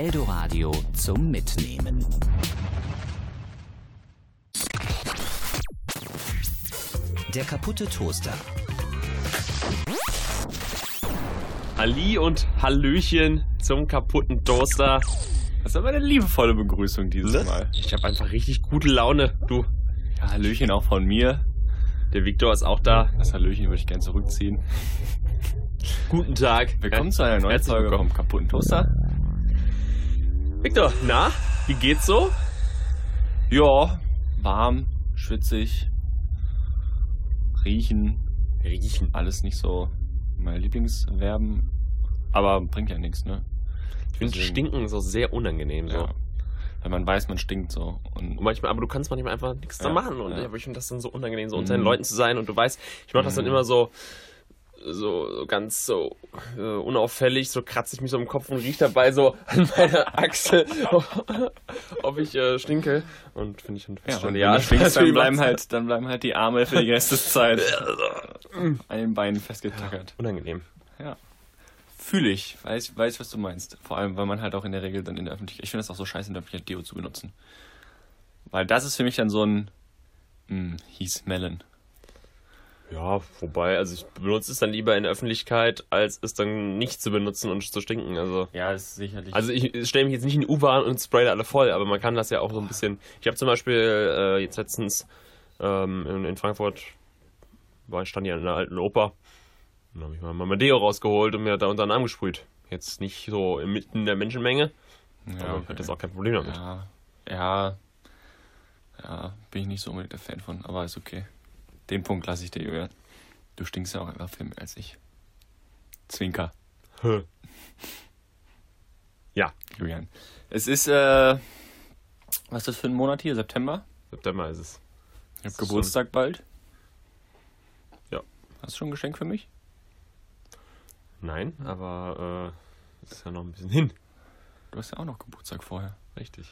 Eldoradio zum Mitnehmen. Der kaputte Toaster. Ali und Hallöchen zum kaputten Toaster. Das ist aber eine liebevolle Begrüßung dieses Ne? Mal. Ich habe einfach richtig gute Laune. Du, Ja, Hallöchen auch von mir. der Viktor ist auch da. Das Hallöchen würde ich gerne zurückziehen. Guten Tag. Willkommen zu einer neuen Folge vom kaputten Toaster. Viktor, na, wie geht's so? Ja, warm, schwitzig, riechen, Riechen. alles nicht so meine Lieblingsverben. Aber bringt ja nichts, ne? Ich finde Stinken auch sehr unangenehm. So. Ja. Wenn man weiß, man stinkt so. Und Und manchmal, aber du kannst manchmal einfach nichts da Ja, machen. Und ja. ich finde das dann so unangenehm, so unter Mhm. den Leuten zu sein. Und du weißt, ich mache das dann Mhm. immer so, so, so ganz so äh, unauffällig, so kratze ich mich so im Kopf und rieche dabei so an meiner Achsel, ob ich äh, stinke. Und finde ich schon ja, und du stinkst, dann bleiben, halt, dann bleiben halt die Arme für die Restzeit an den Beinen festgetackert. unangenehm. Fühle ich, weiß, weiß, was du meinst. Vor allem, weil man halt auch in der Regel dann in der Öffentlichkeit, ich finde das auch so scheiße, in der Öffentlichkeit Deo zu benutzen. Weil das ist für mich dann so ein, mh, hieß Melon. Ja, wobei, also ich benutze es dann lieber in der Öffentlichkeit, als es dann nicht zu benutzen und zu stinken. Also. Ja, ist sicherlich. Also ich stelle mich jetzt nicht in die U-Bahn und spray alle voll, aber man kann das ja auch so ein bisschen. Ich habe zum Beispiel äh, jetzt letztens ähm, in, in Frankfurt war ich stand ja in einer alten Oper und habe ich mal mein Deo rausgeholt und mir da unter den Arm gesprüht. Jetzt nicht so inmitten der Menschenmenge, ja, aber ich hatte jetzt auch kein Problem damit. ja, ja, ja, bin ich nicht so unbedingt der Fan von, aber ist okay. Den Punkt lasse ich dir, Julian. Du stinkst ja auch einfach viel mehr als ich. Zwinker, Ja, Julian. Es ist, äh, was ist das für ein Monat hier? September? September ist es. Ich habe ist schon- Geburtstag bald. Ja. Hast du schon ein Geschenk für mich? Nein, aber äh, ist ja noch ein bisschen hin. Du hast ja auch noch Geburtstag vorher. Richtig.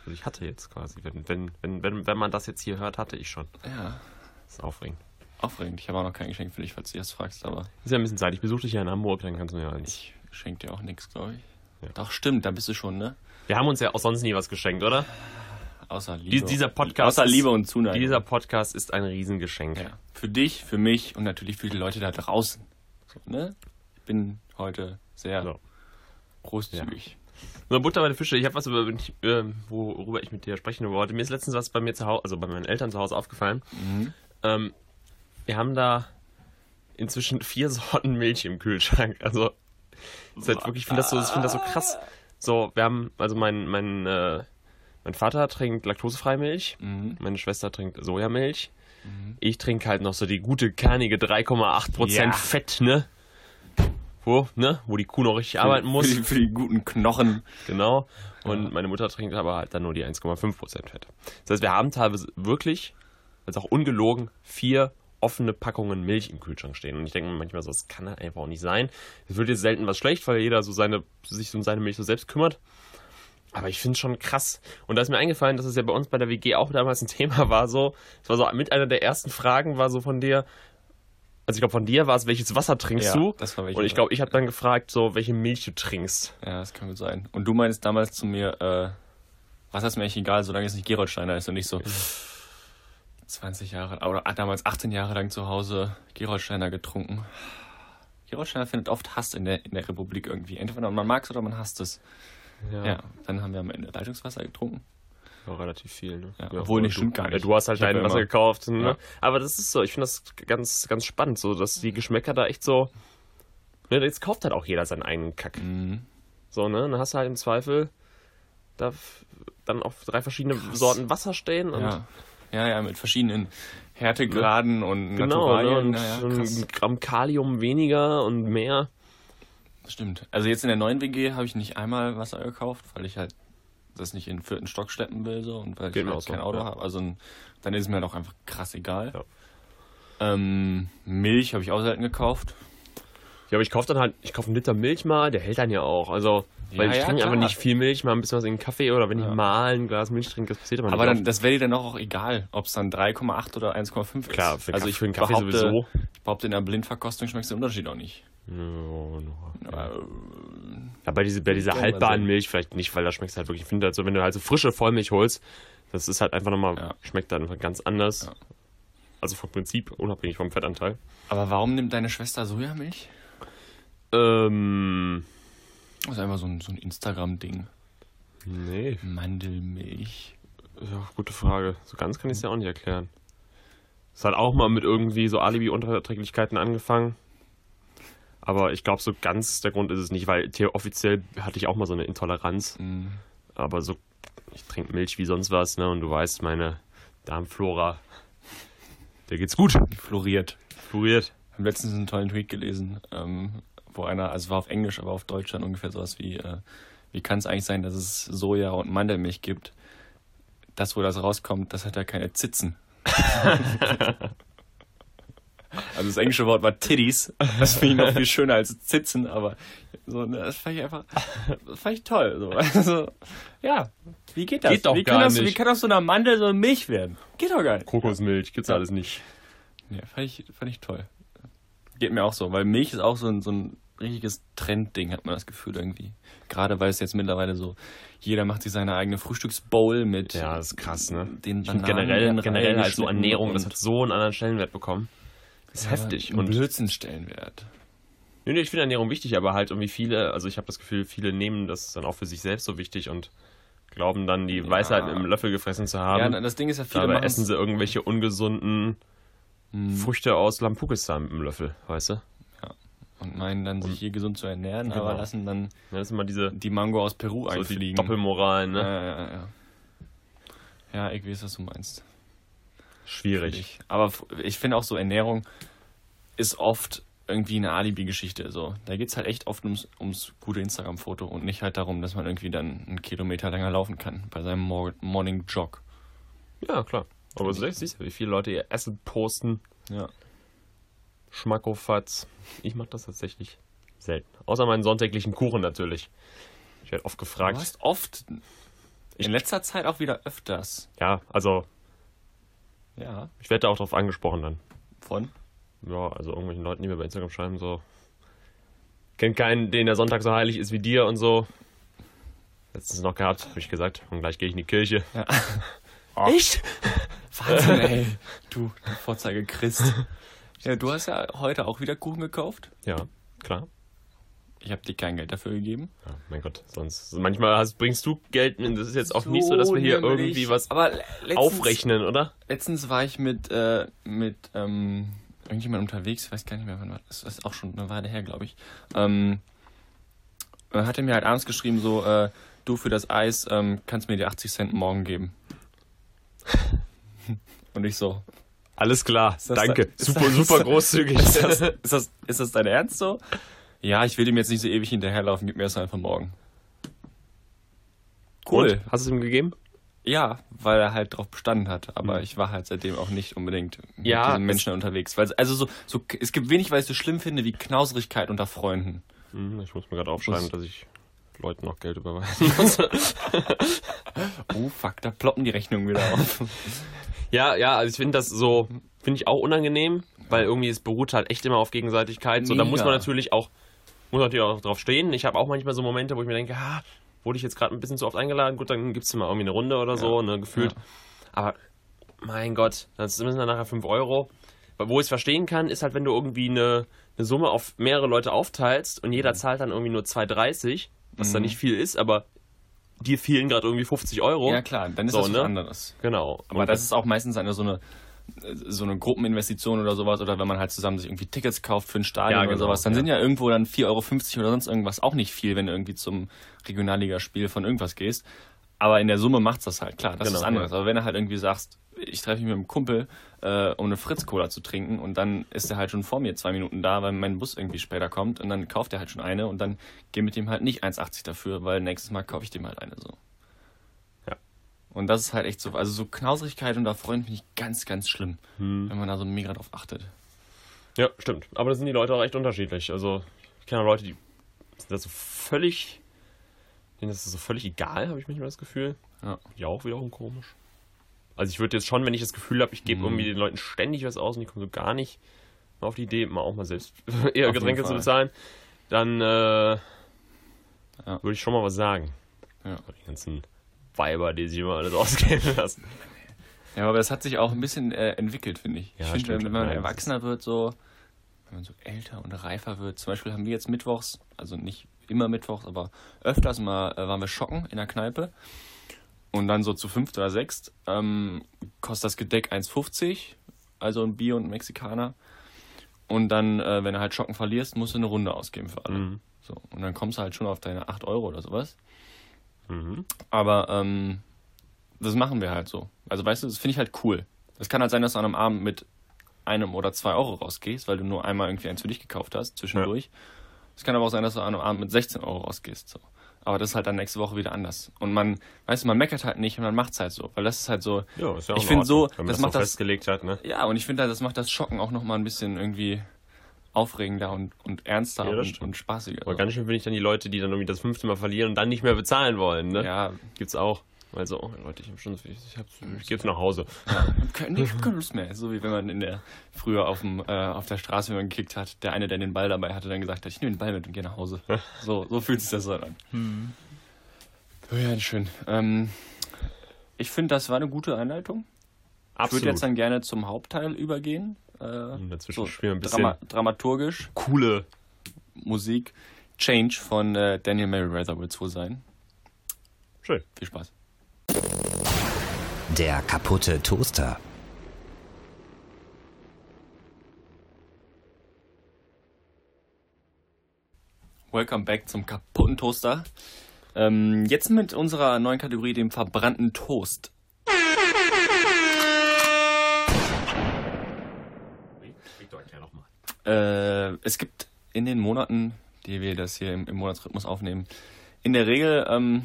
Also ich hatte jetzt quasi, wenn, wenn, wenn, wenn, wenn man das jetzt hier hört, hatte ich schon. Ja. Das ist aufregend. Aufregend. Ich habe auch noch kein Geschenk für dich, falls du das fragst, aber Ist ja ein bisschen Zeit. Ich besuche dich ja in Hamburg, dann kannst du mir eins. ich schenke dir auch nichts, glaube ich. Ja. Doch, stimmt, da bist du schon, ne? Wir haben uns ja auch sonst nie was geschenkt, oder? Außer Dies- Liebe. dieser Podcast Außer Liebe und Zuneigung. Dieser Podcast ist ein Riesengeschenk. ja. Für dich, für mich und natürlich für die Leute da draußen. So, ne? Ich bin heute sehr So. großzügig. Nur Butter bei den Fische. Ich habe was, über, äh, worüber ich mit dir sprechen wollte. Mir ist letztens was bei mir zu Hause, also bei meinen Eltern zu Hause aufgefallen. Mhm. Ähm, wir haben da inzwischen vier Sorten Milch im Kühlschrank. Also, ist halt wirklich, ich finde das, so, ich find das so krass. So, wir haben, also mein, mein, äh, mein Vater trinkt laktosefreie Milch, Mhm. meine Schwester trinkt Sojamilch. Ich trinke halt noch so die gute, kernige 3,8% Ja. Fett, ne? Wo, ne? Wo die Kuh noch richtig arbeiten muss. Für die, für die guten Knochen. Genau. Und meine Mutter trinkt aber halt dann nur die 1,5% Fett. Das heißt, wir haben teilweise wirklich, also auch ungelogen, vier offene Packungen Milch im Kühlschrank stehen. Und ich denke mir manchmal so, das kann halt einfach auch nicht sein. Es wird jetzt selten was schlecht, weil jeder so seine, sich um seine Milch so selbst kümmert. Aber ich finde es schon krass. Und da ist mir eingefallen, dass es ja bei uns bei der WG auch damals ein Thema war. So, es war so mit einer der ersten Fragen, war so von dir, also ich glaube von dir war es, welches Wasser trinkst Ja, du? das war welches Und ich glaube, ich habe dann gefragt, so welche Milch du trinkst. Ja, das kann gut sein. Und du meinst damals zu mir, äh, was ist mir echt egal, solange es nicht Geroldsteiner ist und nicht so 20 Jahre, oder damals 18 Jahre lang zu Hause Geroldsteiner getrunken. Geroldsteiner findet oft Hass in der, in der Republik irgendwie. Entweder man mag es oder man hasst es. Ja. dann haben wir am Ende Leitungswasser getrunken. Ja, relativ viel, ne? Ja, obwohl, nee, du, stimmt gar nicht. Du hast halt dein ja Wasser immer- gekauft, ne? Ja. Aber das ist so, ich finde das ganz, ganz spannend, so, dass die Geschmäcker da echt so. Ne, jetzt kauft halt auch jeder seinen eigenen Kack. Mhm. So, ne? Dann hast du halt im Zweifel da dann auch drei verschiedene Sorten Wasser stehen und Ja. Ja, ja, mit verschiedenen Härtegraden und genau, ne? Naturalien. Und ja, ja, krass. Gramm Kalium weniger und mehr. Stimmt. Also jetzt in der neuen WG habe ich nicht einmal Wasser gekauft, weil ich halt das nicht in den vierten Stock schleppen will so und weil Geht ich halt so, kein Auto ja. habe. Also dann ist es mir halt auch einfach krass egal. Ja. Ähm, Milch habe ich auch selten gekauft. Ja, aber ich kaufe dann halt, ich kaufe einen Liter Milch mal, der hält dann ja auch. Also, weil Ja, ich ja, trinke klar. einfach nicht viel Milch, mal ein bisschen was in den Kaffee oder wenn Ja. ich mal ein Glas Milch trinke, das passiert aber nicht. Aber dann, das wäre dir dann auch egal, ob es dann 3,8 oder 1,5 ist. Klar, für also Kaffee- ich für Kaffee behaupte, sowieso. Ich behaupte, in der Blindverkostung schmeckst du den Unterschied auch nicht. Ja, no. Ja. Ja, bei, diese, bei dieser haltbaren. Milch vielleicht nicht, weil da schmeckt es halt wirklich. Ich finde halt so, wenn du halt so frische Vollmilch holst, das ist halt einfach nochmal, Ja. schmeckt dann einfach ganz anders. Also vom Prinzip, unabhängig vom Fettanteil. Aber warum nimmt deine Schwester Sojamilch? Ähm, Das ist einfach so ein, so ein Instagram-Ding. nee. Mandelmilch. Ja, gute Frage. So ganz kann ich es ja auch nicht erklären. Es hat auch mal mit irgendwie so Alibi-Unterverträglichkeiten angefangen. Aber ich glaube, so ganz der Grund ist es nicht, weil offiziell hatte ich auch mal so eine Intoleranz. Mhm. Aber so, ich trinke Milch wie sonst was, ne? Und du weißt, meine Darmflora, der geht's gut. Floriert. Floriert. Ich habe letztens einen tollen Tweet gelesen, ähm, wo einer, also es war auf Englisch, aber auf Deutsch dann ungefähr sowas wie, äh, wie kann es eigentlich sein, dass es Soja und Mandelmilch gibt? Das, wo das rauskommt, das hat ja keine Zitzen. also das englische Wort war Titties. Das finde ich noch viel schöner als Zitzen, aber so, ne, das fand ich einfach, das fand ich toll. So. Also, ja, wie geht das? Geht doch wie, kann gar das nicht. wie kann aus so einer Mandel so eine Milch werden? Geht doch gar nicht. Kokosmilch gibt's Ja. alles nicht. Ja, fand ich, fand ich toll. Geht mir auch so, weil Milch ist auch so ein, so ein richtiges Trendding, hat man das Gefühl irgendwie. Gerade weil es jetzt mittlerweile so, jeder macht sich seine eigene Frühstücksbowl mit Ja, das ist krass, ne? den Bananen generell, generell halt so Ernährung, das hat so einen anderen Stellenwert bekommen. Das ist Ja, heftig. Und Blödsinnstellenwert. Nee, nee, ich finde Ernährung wichtig, aber halt irgendwie viele, also ich habe das Gefühl, viele nehmen das dann auch für sich selbst so wichtig und glauben dann, die Weisheit mit dem Löffel gefressen zu haben. Ja, das Ding ist ja, viele Dabei essen sie irgendwelche ungesunden Mhm. Früchte aus Lampukistan mit dem Löffel, weißt du? Und meinen dann, sich hier gesund zu ernähren, aber Genau. lassen dann Ja, das immer diese die Mango aus Peru so die einfliegen. Doppelmoralen, ne? Ja, ja, ja. Ja, ich weiß, was du meinst. Schwierig. Aber ich finde auch so, Ernährung ist oft irgendwie eine Alibi-Geschichte. So. Da geht es halt echt oft ums, ums gute Instagram-Foto und nicht halt darum, dass man irgendwie dann einen Kilometer länger laufen kann bei seinem Mor Morning Jog. Ja, klar. Aber du siehst ja, wie viele Leute ihr Essen posten. Ja. Schmackofatz. Ich mache das tatsächlich selten. Außer meinen sonntäglichen Kuchen natürlich. Ich werde oft Du gefragt. hast oft, in letzter Zeit auch wieder öfters. Ja, also Ja. ich werde da auch drauf angesprochen dann. Von? Ja, also irgendwelchen Leuten, die mir bei Instagram schreiben, so. Kennt keinen, den der Sonntag so heilig ist wie dir und so. Letztens noch gehabt, habe ich gesagt. Und gleich gehe ich in die Kirche. Echt? Wahnsinn, ey. Du, du Vorzeige Christ. Ja, du hast ja heute auch wieder Kuchen gekauft. Ja, klar. Ich habe dir kein Geld dafür gegeben. Ja, mein Gott, sonst. Manchmal hast, bringst du Geld mit. Das ist jetzt auch nicht so, dass wir hier nämlich. irgendwie was letztens, aufrechnen, oder? Letztens war ich mit, äh, mit ähm, irgendjemand unterwegs, ich weiß gar nicht mehr, wann war das. Das ist auch schon eine Weile her, glaube ich. Ähm, er hatte mir halt abends geschrieben, so, äh, du für das Eis ähm, kannst mir die 80 Cent morgen geben. Und ich so, Alles klar, danke. da- ist super, das- super großzügig. ist das, ist, das, ist das dein Ernst so? Ja, ich will ihm jetzt nicht so ewig hinterherlaufen, gib mir das einfach morgen. Cool. Und? Hast du es ihm gegeben? Ja, weil er halt drauf bestanden hat. Aber ich war halt seitdem auch nicht unbedingt mit. Ja, diesen es- Menschen unterwegs. Weil, also so, so, es gibt wenig, was ich so schlimm finde, wie Knauserigkeit unter Freunden. Hm, Ich muss mir gerade aufschreiben, dass ich Leuten noch Geld überweisen muss. Oh fuck, da ploppen die Rechnungen wieder auf. ja, ja, also ich finde das so, finde ich auch unangenehm, weil irgendwie es beruht halt echt immer auf Gegenseitigkeit. So, da muss man natürlich auch, muss natürlich auch drauf stehen. Ich habe auch manchmal so Momente, wo ich mir denke, ah, wurde ich jetzt gerade ein bisschen zu oft eingeladen, gut, dann gibt's mal irgendwie eine Runde oder so, ne, gefühlt. Aber mein Gott, das sind dann nachher 5 Euro. Wo ich es verstehen kann, ist halt, wenn du irgendwie eine, eine Summe auf mehrere Leute aufteilst und jeder zahlt dann irgendwie nur 2,30, was dann Mhm. nicht viel ist, aber dir fehlen gerade irgendwie 50 Euro. Ja klar, dann ist So, das was ne? anderes. Genau. Aber Und das ist auch meistens eine so eine so eine Gruppeninvestition oder sowas oder wenn man halt zusammen sich irgendwie Tickets kauft für ein Stadion Ja, oder genau, sowas, dann ja. sind ja irgendwo dann 4,50 Euro oder sonst irgendwas auch nicht viel, wenn du irgendwie zum Regionalligaspiel von irgendwas gehst. Aber in der Summe macht's das halt, klar, das Genau, ist anderes. ja. Aber wenn du halt irgendwie sagst, ich treffe mich mit einem Kumpel, äh, um eine Fritz-Cola zu trinken und dann ist er halt schon vor mir zwei Minuten da, weil mein Bus irgendwie später kommt und dann kauft er halt schon eine und dann geh mit dem halt nicht 1,80 dafür, weil nächstes Mal kaufe ich dem halt eine so. Ja. Und das ist halt echt so, also so Knauserigkeit unter Freunden finde ich ganz, ganz schlimm, Hm. wenn man da so mega drauf achtet. Ja, stimmt. Aber da sind die Leute auch echt unterschiedlich. Also, ich kenne Leute, die sind da so völlig. denen ist das so völlig egal, habe ich manchmal das Gefühl. Ja. Ja, auch wiederum komisch. Also, ich würde jetzt schon, wenn ich das Gefühl habe, ich gebe Mhm. irgendwie den Leuten ständig was aus und die kommen so gar nicht auf die Idee, mal auch mal selbst eher Getränke zu bezahlen, dann, äh, Ja. Würde ich schon mal was sagen. Ja. Die ganzen Weiber, die sich immer alles ausgeben lassen. Ja, aber es hat sich auch ein bisschen äh, entwickelt, finde ich. Ja, ich finde, wenn, man das erwachsener wird, so, wenn man so älter und reifer wird, zum Beispiel haben wir jetzt mittwochs, also nicht immer mittwochs, aber öfters mal äh, waren wir schocken in der Kneipe. Und dann so zu fünft oder sechst ähm, kostet das Gedeck 1,50, also ein Bier und ein Mexikaner. Und dann, äh, wenn du halt Schocken verlierst, musst du eine Runde ausgeben für alle. Mhm. So, und dann kommst du halt schon auf deine 8 Euro oder sowas. Mhm. Aber ähm, das machen wir halt so. Also weißt du, das finde ich halt cool. Es kann halt sein, dass du an einem Abend mit einem oder zwei Euro rausgehst, weil du nur einmal irgendwie eins für dich gekauft hast, zwischendurch. Es kann aber auch sein, dass du an einem Abend mit 16 Euro rausgehst. So. Aber das ist halt dann nächste Woche wieder anders. Und man, weißt du, man meckert halt nicht und man macht's halt so. Weil das ist halt so. Ja, ist ja auch Ich in find Ordnung, so, das das macht so das- festgelegt hat, ne? Ja, und ich finde halt, das macht das Schocken auch nochmal ein bisschen irgendwie aufregender und, und ernster Ja, und, und spaßiger. Aber ganz schön finde ich dann die Leute, die dann irgendwie das fünfte Mal verlieren und dann nicht mehr bezahlen wollen, ne? ja, Gibt's auch. Also, oh, Leute, ich hab schon, ich, ich, hab's, ich geb's nach Hause. Ja, ich hab keine, ich Lust mehr. So wie wenn man in der früher auf, dem, äh, auf der Straße, wenn man gekickt hat, der eine, der den Ball dabei hatte, dann gesagt hat, ich nehme den Ball mit und gehe nach Hause. So, so fühlt sich das dann an. Oh ja, schön. Ähm, ich finde, das war eine gute Einleitung. Ich Absolut. würde jetzt dann gerne zum Hauptteil übergehen. Äh, dazwischen so spielen wir ein bisschen Drama dramaturgisch, coole. Musik, Change von äh, Daniel Merriweather wird es wohl sein. Schön. Viel Spaß. Der kaputte Toaster. Welcome back zum kaputten Toaster. Ähm, jetzt mit unserer neuen Kategorie, dem verbrannten Toast. Äh, es gibt in den Monaten, die wir das hier im, im Monatsrhythmus aufnehmen, in der Regel, ähm,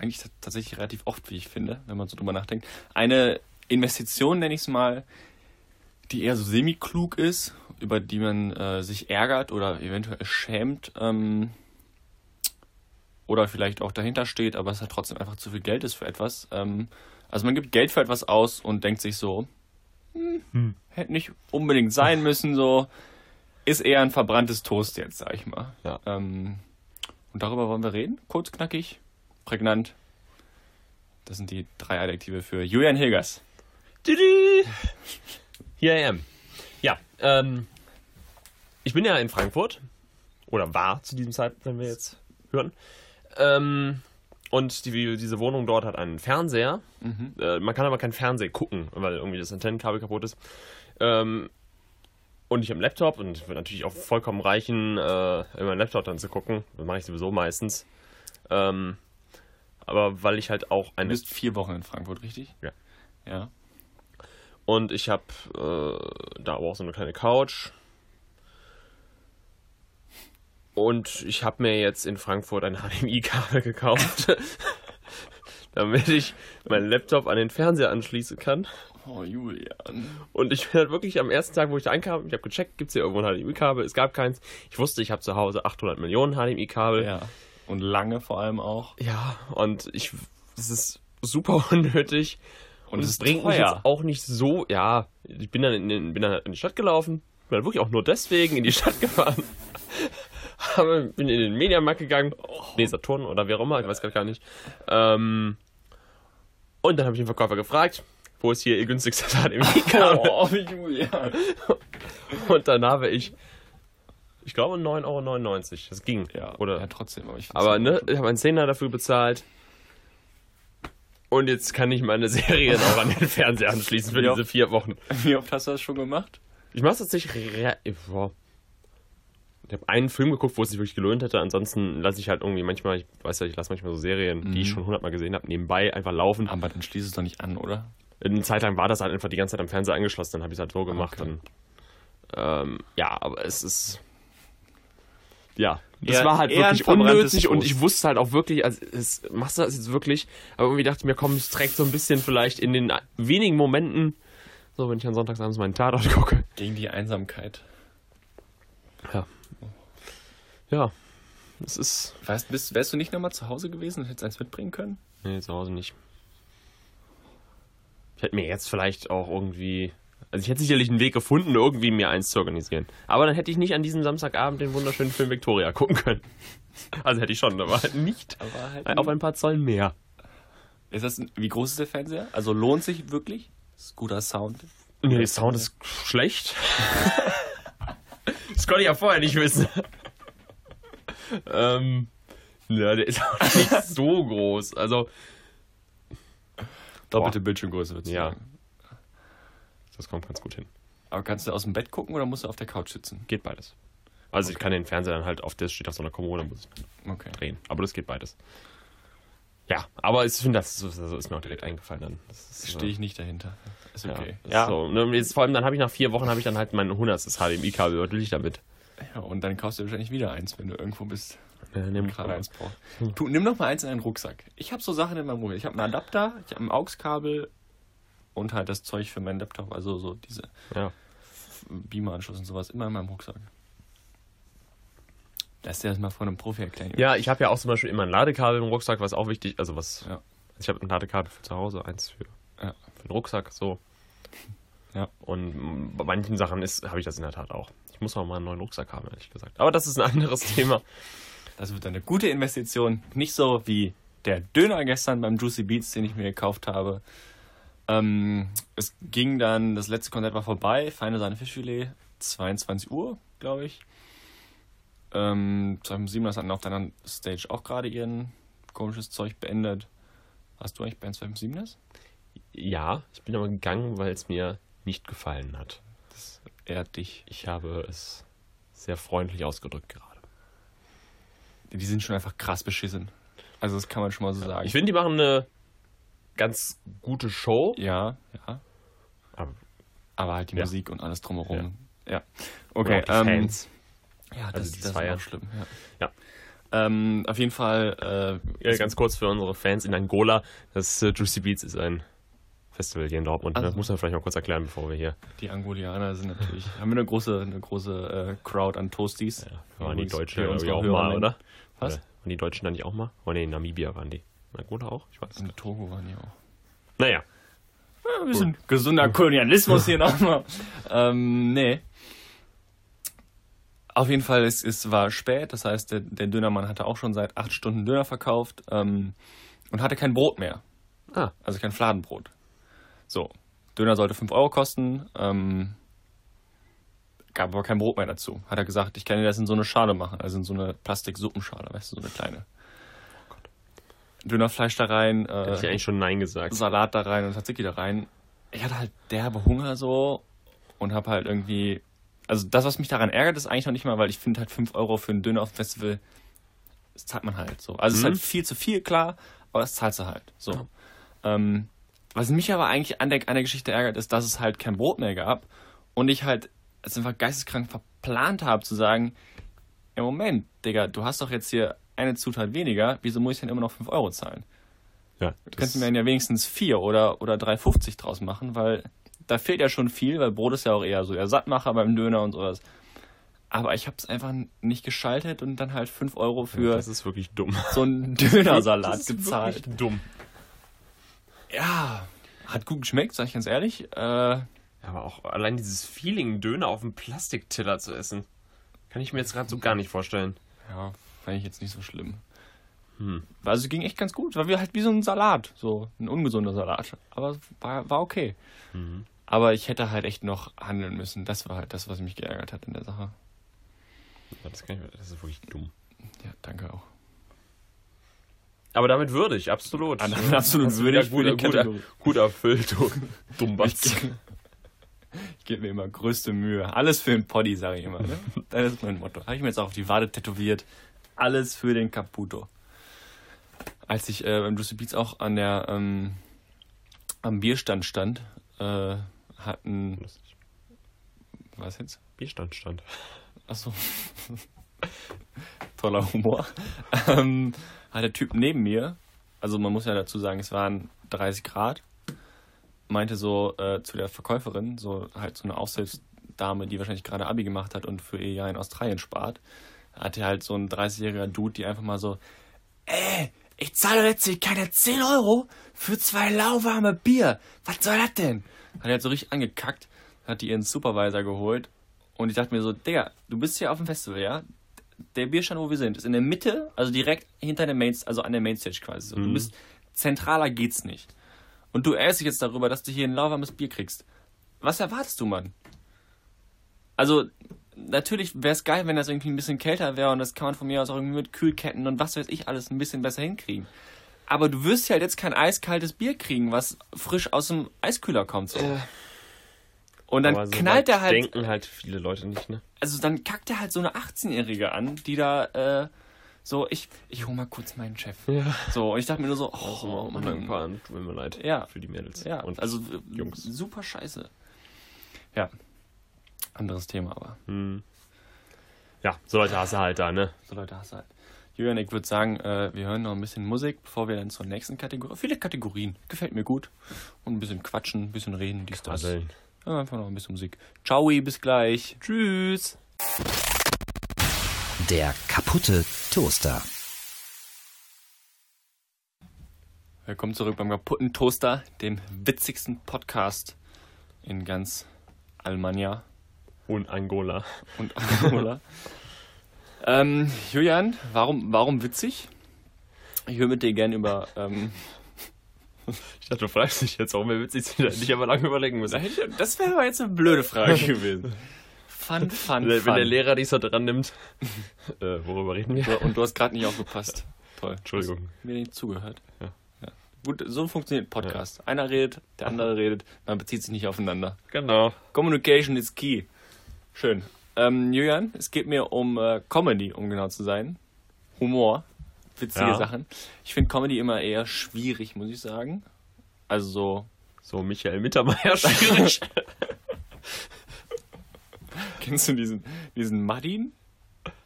eigentlich tatsächlich relativ oft, wie ich finde, wenn man so drüber nachdenkt, eine Investition, nenne ich es mal, die eher so semi-klug ist, über die man äh, sich ärgert oder eventuell schämt, ähm, oder vielleicht auch dahinter steht, aber es halt trotzdem einfach zu viel Geld ist für etwas. Ähm, also man gibt Geld für etwas aus und denkt sich so, hm, hätte nicht unbedingt sein müssen, so ist eher ein verbranntes Toast jetzt, sag ich mal. Ja. Ähm, und darüber wollen wir reden, kurz, knackig, prägnant. Das sind die drei Adjektive für Julian Hilgers. Here I am. Ja, ähm, ich bin ja in Frankfurt. Oder war zu diesem Zeitpunkt, wenn wir jetzt hören. Ähm, und die, diese Wohnung dort hat einen Fernseher. Äh, man kann aber kein Fernsehen gucken, weil irgendwie das Antennenkabel kaputt ist. Ähm, und ich habe einen Laptop und wird natürlich auch vollkommen reichen, äh, über meinen Laptop dann zu gucken. Das mache ich sowieso meistens. Ähm, aber weil ich halt auch Du eine bist vier Wochen in Frankfurt, richtig? Ja. Ja. Und ich habe äh, da auch so eine kleine Couch. Und ich habe mir jetzt in Frankfurt ein HDMI-Kabel gekauft, damit ich meinen Laptop an den Fernseher anschließen kann. Oh, Julian. Und ich bin halt wirklich am ersten Tag, wo ich da einkam, ich habe gecheckt, gibt es hier irgendwo ein HDMI-Kabel? Es gab keins. Ich wusste, ich habe zu Hause 800 Millionen HDMI-Kabel. Ja. Und lange vor allem auch. Ja, und ich, das ist super unnötig. Und, es es bringt mich teuer. jetzt auch nicht so, ja, ich bin dann in, den- bin dann in die Stadt gelaufen, bin dann wirklich auch nur deswegen in die Stadt gefahren. Bin in den Mediamarkt gegangen, nee, Saturn oder wer auch immer, ich weiß grad gar nicht. Ähm, und dann habe ich den Verkäufer gefragt, wo ist hier ihr günstigstes HDMI-Kabel? Oh, Julian. Und dann habe ich, ich glaube, 9,99 Euro. Das ging. Ja, Oder ja, trotzdem. Aber, ich aber ne, ich habe einen Zehner dafür bezahlt. Und jetzt kann ich meine Serien auch an den Fernseher anschließen für diese vier Wochen. Wie oft hast du das schon gemacht? Ich mache es tatsächlich. Ich habe einen Film geguckt, wo es sich wirklich gelohnt hätte. Ansonsten lasse ich halt irgendwie manchmal, ich weiß ja, ich lasse manchmal so Serien, die ich schon hundertmal gesehen habe, nebenbei einfach laufen. Aber dann schließt es doch nicht an, oder? Eine Zeit lang war das halt einfach die ganze Zeit am Fernseher angeschlossen, dann habe ich es halt so gemacht. Okay. Dann, ähm, ja, aber es ist. Ja, das Eher- war halt wirklich unnötig und ich wusste halt auch wirklich, also es, machst du das jetzt wirklich? Aber irgendwie dachte ich mir, komm, es trägt so ein bisschen vielleicht in den wenigen Momenten, so wenn ich an Sonntagsabends meinen Tatort gucke. Gegen die Einsamkeit. Ja. Ja, es ist. Weißt, bist, wärst du nicht nochmal zu Hause gewesen und hättest eins mitbringen können? Nee, zu Hause nicht. Ich hätte mir jetzt vielleicht auch irgendwie Also ich hätte sicherlich einen Weg gefunden, irgendwie mir eins zu organisieren. Aber dann hätte ich nicht an diesem Samstagabend den wunderschönen Film Victoria gucken können. Also hätte ich schon, aber halt nicht Aber halt auf ein paar Zoll mehr. Ist das, wie groß ist der Fernseher? Also lohnt sich wirklich? Ist guter Sound. Nee, der Sound ist schlecht. das konnte ich ja vorher nicht wissen. ähm, ja, der ist auch nicht so groß. Also, Doppelte Bildschirmgröße wird ja. Das kommt ganz gut hin. Aber kannst du aus dem Bett gucken oder musst du auf der Couch sitzen? Geht beides. Also ich kann den Fernseher dann halt auf der steht auf so einer Kommode, muss ich Okay. drehen. Aber das geht beides. Ja, aber ich finde, das, ist- das ist mir auch direkt eingefallen dann. Stehe ich nicht dahinter. Ist Ja, okay. das ist so. Ne, jetzt, vor allem dann habe ich nach vier Wochen habe ich dann halt mein 100. HDMI-Kabel. Was will ich damit? Ja, und dann kaufst du wahrscheinlich wieder eins, wenn du irgendwo bist. Äh, nimm Gerade eins brauchst. Du, nimm doch mal eins in deinen Rucksack. Ich habe so Sachen in meinem Rucksack. Ich habe einen Adapter, ich habe ein AUX-Kabel und halt das Zeug für meinen Laptop. Also so diese Ja. Beamer-Anschluss und sowas immer in meinem Rucksack. Lass dir das mal von einem Profi erklären. Ja, ich habe ja auch zum Beispiel immer ein Ladekabel im Rucksack, was auch wichtig also was. Ja. Ich habe ein Ladekabel für zu Hause, eins für, Ja. für den Rucksack, so. Ja. Und bei manchen Sachen ist habe ich das in der Tat auch. Ich muss auch mal einen neuen Rucksack haben, ehrlich gesagt. Aber das ist ein anderes Thema. Das wird eine gute Investition. Nicht so wie der Döner gestern beim Juicy Beats, den ich mir gekauft habe. Ähm, es ging dann, das letzte Konzert war vorbei, feine Sahne Fischfilet, 22 Uhr, glaube ich. Ähm, 2007 hatten auf deiner Stage auch gerade ihren komisches Zeug beendet. Hast du eigentlich Band 257 Ja, ich bin aber gegangen, weil es mir nicht gefallen hat. Das ehrt dich. Ich habe es sehr freundlich ausgedrückt gerade. Die sind schon einfach krass beschissen. Also das kann man schon mal so sagen. Ich finde, die machen eine ganz gute Show. ja, ja. Aber Aber halt die Ja. Musik und alles drumherum. Ja. okay, Okay, die ähm, Fans. Ja, das, Also die das ist feiern. auch schlimm. Ja. Ja. Ähm, auf jeden Fall. Äh, Ja, ganz kurz für unsere Fans in Angola. Das äh, Juicy Beats ist ein Festival hier in Dortmund. Also- Das muss man vielleicht mal kurz erklären, bevor wir hier. die Angolianer sind natürlich. haben wir eine große, eine große äh, Crowd an Toasties. Ja, waren die Deutschen unsere auch mal, oder? Was? Oder waren die Deutschen da nicht auch mal? Oh nee, in Namibia waren die. In Angola auch? Ich weiß In nicht. Togo waren die auch. Naja. Ja, ein bisschen gesunder Kolonialismus hier nochmal. ähm, nee. Auf jeden Fall, es, es war spät, das heißt, der, der Dönermann hatte auch schon seit acht Stunden Döner verkauft ähm, und hatte kein Brot mehr. Ah, Also kein Fladenbrot. So, Döner sollte 5 Euro kosten, ähm, gab aber kein Brot mehr dazu. Hat er gesagt, ich kann dir das in so eine Schale machen, also in so eine Plastiksuppenschale, weißt du, so eine kleine. Dönerfleisch da rein, hätte ich äh, eigentlich schon Nein gesagt. Salat da rein und Tzatziki da rein. Ich hatte halt derbe Hunger so und hab halt irgendwie, also das, was mich daran ärgert, ist eigentlich noch nicht mal, weil ich finde halt 5 Euro für einen Döner auf dem Festival, das zahlt man halt so. Also es ist Mhm. halt viel zu viel, klar, aber das zahlst du halt. So. Ähm, was mich aber eigentlich an der, an der Geschichte ärgert, ist, dass es halt kein Brot mehr gab und ich halt es einfach geisteskrank verplant habe zu sagen, im Moment, Digga, du hast doch jetzt hier eine Zutat weniger, wieso muss ich denn immer noch 5 Euro zahlen? Ja, Du könntest mir ja wenigstens 4 oder, oder 3,50 draus machen, weil da fehlt ja schon viel, weil Brot ist ja auch eher so der Sattmacher beim Döner und sowas. Aber ich habe es einfach nicht geschaltet und dann halt 5 Euro für das ist wirklich dumm. so einen Dönersalat Das ist gezahlt. wirklich dumm. Ja, hat gut geschmeckt, sag ich ganz ehrlich. Äh, aber auch allein dieses Feeling, Döner auf dem Plastiktiller zu essen, kann ich mir jetzt gerade so gar nicht vorstellen. ja, fand ich jetzt nicht so schlimm. Hm. Also ging echt ganz gut. War wie halt wie so ein Salat, so ein ungesunder Salat. Aber war, war okay. Mhm. Aber ich hätte halt echt noch handeln müssen. Das war halt das, was mich geärgert hat in der Sache. Ja, das, kann ich, das ist wirklich dumm. Ja, danke auch. Aber damit würdig, absolut. An- absolut Hast du würdig die gut, gut, gut erfüllt, du Dummbatz. Ich gebe mir immer größte Mühe. Alles für den Poddy, sage ich immer. Ne? Das ist mein Motto. Habe ich mir jetzt auch auf die Wade tätowiert. Alles für den Caputo. Als ich äh, beim Juicy Beats auch an der, ähm, am Bierstand stand, äh, hatten. Lustig. Was jetzt? Bierstand stand. Achso. Toller Humor. Ähm, hat der Typ neben mir, also man muss ja dazu sagen, es waren 30 Grad, meinte so äh, zu der Verkäuferin, so halt so eine Aushilfsdame, die wahrscheinlich gerade Abi gemacht hat und für ihr Jahr in Australien spart, hatte halt so ein 30-jähriger Dude, die einfach mal so, ey, ich zahle jetzt hier keine 10 Euro für zwei lauwarme Bier. Was soll das denn? Hat er halt so richtig angekackt. hat die ihren Supervisor geholt und ich dachte mir so, Digga, du bist hier auf dem Festival, ja? Der Bierstand, wo wir sind, ist in der Mitte, also direkt hinter der Main, also an der Mainstage quasi. So. Du bist zentraler geht's nicht. Und du ärgerst dich jetzt darüber, dass du hier ein lauwarmes Bier kriegst. Was erwartest du, Mann? Also, natürlich wäre es geil, wenn das irgendwie ein bisschen kälter wäre und das kann man von mir aus auch irgendwie mit Kühlketten und was weiß ich alles ein bisschen besser hinkriegen. Aber du wirst ja halt jetzt kein eiskaltes Bier kriegen, was frisch aus dem Eiskühler kommt. So. Und dann Aber so knallt er halt, denken halt viele Leute nicht, ne? also dann kackt er halt so eine 18-Jährige an, die da äh, so, ich, ich hol mal kurz meinen Chef. Ja. So, und ich dachte mir nur so, oh, Also, Mann, undankbar. Tut mir leid. Ja. Für die Mädels. Ja, Und also äh, Jungs. super scheiße. Ja. Anderes Thema, aber Hm. Ja, so Leute hast du halt da, ne? so Leute hast du halt. Julian, ich würde sagen, äh, wir hören noch ein bisschen Musik, bevor wir dann zur nächsten Kategorie. Viele Kategorien. Gefällt mir gut. Und ein bisschen quatschen, ein bisschen reden, dies, das. Ja, einfach noch ein bisschen Musik. Ciao, bis gleich. Tschüss. Der kaputte Toaster. Willkommen zurück beim kaputten Toaster, dem witzigsten Podcast in ganz Almania und Angola. und Angola. ähm, Julian, warum, warum witzig? Ich höre mit dir gern über. Ähm, Ich dachte, du fragst dich jetzt, warum wir witzig sind, hätte ich aber lange überlegen müssen. das wäre aber jetzt eine blöde Frage gewesen. Fun, fun, Wenn, der- fun. wenn der Lehrer dich so dran nimmt. äh, worüber reden wir? Ja, Und du hast gerade nicht aufgepasst. Toll. Entschuldigung. Hast Mir nicht zugehört. Ja. Ja. Gut, so funktioniert ein Podcast. Einer redet, der andere redet, man bezieht sich nicht aufeinander. Genau. Communication is key. Schön. Ähm, Julian, es geht mir um äh, Comedy, um genau zu sein. Humor. Witzige Ja. Sachen. Ich finde Comedy immer eher schwierig, muss ich sagen. Also so, So, Michael Mittermeier, schwierig. kennst du diesen, diesen Martin?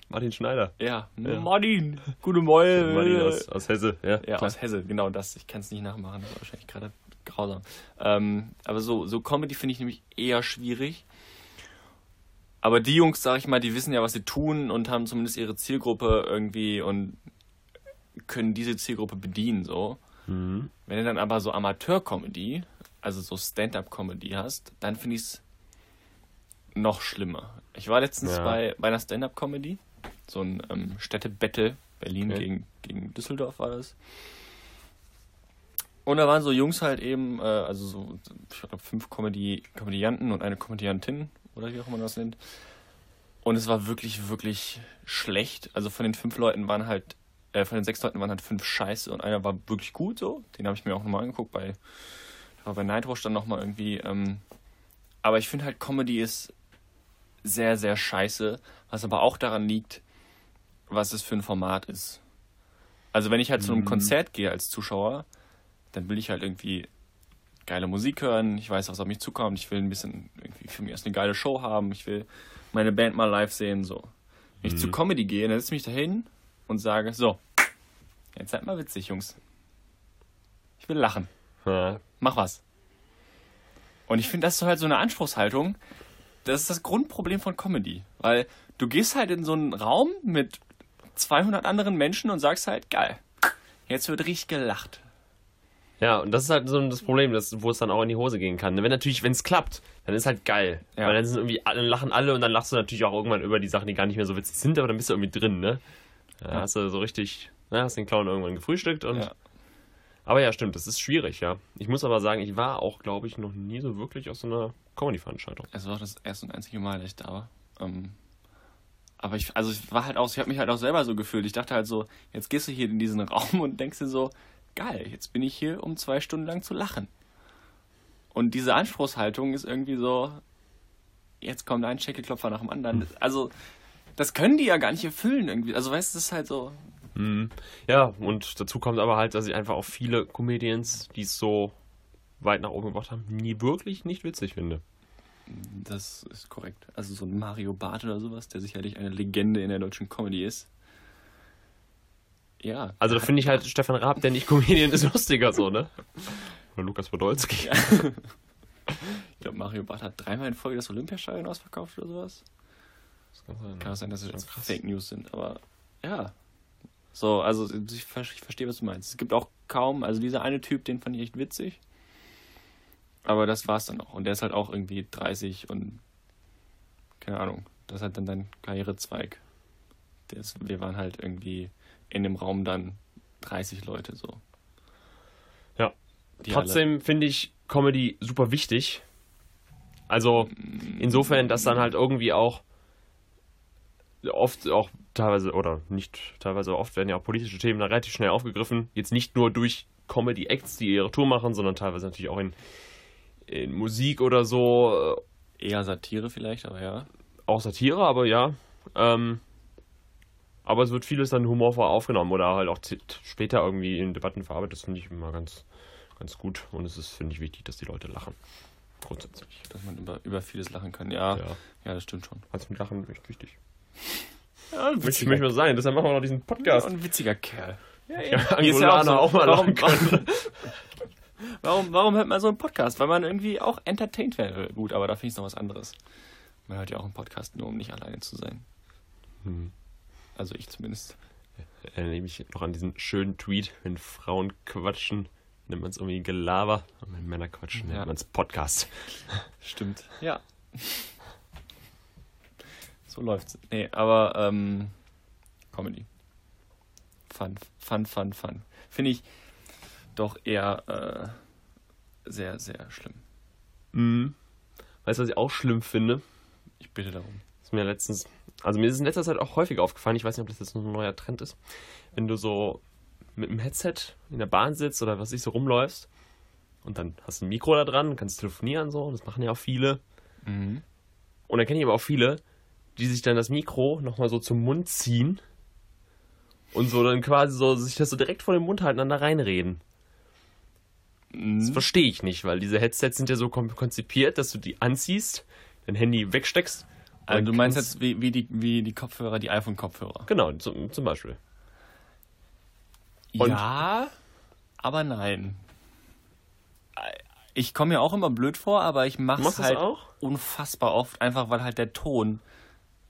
Martin Schneider. Ja, Ja. Martin. Gute Moll. Martin aus, aus Hesse, ja. Ja, aus Hesse, genau das. Ich kann es nicht nachmachen, das war wahrscheinlich gerade grausam. Ähm, aber so, so Comedy finde ich nämlich eher schwierig. Aber die Jungs, sag ich mal, die wissen ja, was sie tun und haben zumindest ihre Zielgruppe irgendwie und können diese Zielgruppe bedienen, so. Mhm. Wenn du dann aber so Amateur-Comedy, also so Stand-Up-Comedy hast, dann finde ich es noch schlimmer. Ich war letztens Ja. bei, bei einer Stand-Up-Comedy, so ein ähm, Städtebattle, Berlin Okay. gegen, gegen Düsseldorf war das. Und da waren so Jungs halt eben, äh, also so, ich glaube, fünf Comedy Komödianten und eine Komödiantin, oder wie auch immer man das nennt. Und es war wirklich, wirklich schlecht. Also von den fünf Leuten waren halt, äh, von den sechs Leuten waren halt fünf scheiße und einer war wirklich gut so. Den habe ich mir auch nochmal angeguckt bei, war bei Nightwatch dann nochmal irgendwie. Ähm, aber ich finde halt, Comedy ist sehr, sehr scheiße, was aber auch daran liegt, was es für ein Format ist. Also wenn ich halt zu einem Konzert gehe als Zuschauer, dann will ich halt irgendwie geile Musik hören, ich weiß, was auf mich zukommt, ich will ein bisschen irgendwie für mich erst eine geile Show haben, ich will meine Band mal live sehen, so. Wenn ich zu Comedy gehe, dann setze ich mich da hin und sage, so, jetzt seid mal witzig, Jungs. Ich will lachen. Ja. Mach was. Und ich finde, das ist halt so eine Anspruchshaltung. Das ist das Grundproblem von Comedy. Weil du gehst halt in so einen Raum mit 200 anderen Menschen und sagst halt, geil, jetzt wird richtig gelacht. Ja, und das ist halt so das Problem, das, wo es dann auch in die Hose gehen kann. Wenn natürlich, wenn es klappt, dann ist halt geil. Ja. Weil dann sind irgendwie, alle lachen alle und dann lachst du natürlich auch irgendwann über die Sachen, die gar nicht mehr so witzig sind, aber dann bist du irgendwie drin, ne? Da hast du so richtig, ne, hast den Clown irgendwann gefrühstückt und. Ja. Aber ja, stimmt, das ist schwierig, ja. Ich muss aber sagen, ich war auch, glaube ich, noch nie so wirklich auf so einer Comedy-Veranstaltung. Es war auch das erste und einzige Mal, dass ich da war. Ähm, aber ich, also ich war halt auch, ich habe mich halt auch selber so gefühlt. Ich dachte halt so, jetzt gehst du hier in diesen Raum und denkst dir so, geil, jetzt bin ich hier, um zwei Stunden lang zu lachen. Und diese Anspruchshaltung ist irgendwie so, jetzt kommt ein Schäkelklopfer nach dem anderen. Also, das können die ja gar nicht erfüllen irgendwie. Also, weißt du, das ist halt so, Mhm. Ja, und dazu kommt aber halt, dass ich einfach auch viele Comedians, die es so weit nach oben gebracht haben, nie wirklich nicht witzig finde. das ist korrekt. Also so ein Mario Barth oder sowas, der sicherlich eine Legende in der deutschen Comedy ist. Ja. Also da finde ich halt Stefan Raab, der nicht Comedian ist, lustiger so, ne? Oder Lukas Podolski. Ich glaube, Mario Barth hat dreimal in Folge das Olympiastadion ausverkauft oder sowas. Das kann sein. Kann auch sein, dass es krass. Fake News sind, aber ja. So, also ich, ver- ich verstehe, was du meinst. Es gibt auch kaum, also dieser eine Typ, den fand ich echt witzig. Aber das war's dann auch. Und der ist halt auch irgendwie 30 und keine Ahnung. Das ist halt dann dein Karrierezweig. Ist, wir waren halt irgendwie in dem Raum dann 30 Leute so. Ja. Die Trotzdem finde ich Comedy super wichtig. Also insofern, dass dann halt irgendwie auch oft auch teilweise oder nicht teilweise oft werden ja auch politische Themen da relativ schnell aufgegriffen. Jetzt nicht nur durch Comedy-Acts, die ihre Tour machen, sondern teilweise natürlich auch in, in Musik oder so. Eher Satire vielleicht, aber ja. Auch Satire, aber ja. Ähm, aber es wird vieles dann humorvoll aufgenommen oder halt auch später irgendwie in Debatten verarbeitet. Das finde ich immer ganz, ganz gut. Und es ist, finde ich, wichtig, dass die Leute lachen. Grundsätzlich. Dass man über, über vieles lachen kann. Ja, ja, Ja. das stimmt schon. Also mit Lachen echt wichtig. Ja, ein Möchte ich möchte mal sein, deshalb machen wir noch diesen Podcast. ein witziger Kerl. Ja, Ja, ist ja Angolaner auch mal warum, lachen können. warum, warum hört man so einen Podcast? Weil man irgendwie auch entertained wäre. Gut, aber da finde ich noch was anderes. Man hört ja auch einen Podcast nur, um nicht alleine zu sein. Hm. Also ich zumindest. Erinnere mich noch an diesen schönen Tweet, wenn Frauen quatschen, nennt man es irgendwie Gelaber. Und wenn Männer quatschen, Ja. nennt man es Podcast. Stimmt. Ja. So läuft's. Nee, aber ähm, Comedy. Fun, fun, fun, fun. Finde ich doch eher äh, sehr, sehr schlimm. Mhm. Weißt du, was ich auch schlimm finde? Ich bitte darum. ist mir letztens, also mir ist in letzter Zeit auch häufig aufgefallen, ich weiß nicht, ob das jetzt noch ein neuer Trend ist, wenn du so mit dem Headset in der Bahn sitzt oder was ich so rumläufst und dann hast du ein Mikro da dran, kannst telefonieren so, das machen ja auch viele. Mhm. Und dann kenne ich aber auch viele, die sich dann das Mikro nochmal so zum Mund ziehen und so dann quasi so sich das so direkt vor dem Mund halten und dann da reinreden. Das verstehe ich nicht, weil diese Headsets sind ja so kon- konzipiert, dass du die anziehst, dein Handy wegsteckst. Also du meinst jetzt wie, wie, die, wie die Kopfhörer, die iPhone-Kopfhörer? Genau, zum, zum Beispiel. Und- Ja, aber nein. Ich komme mir auch immer blöd vor, aber ich mache es halt unfassbar oft, einfach weil halt der Ton,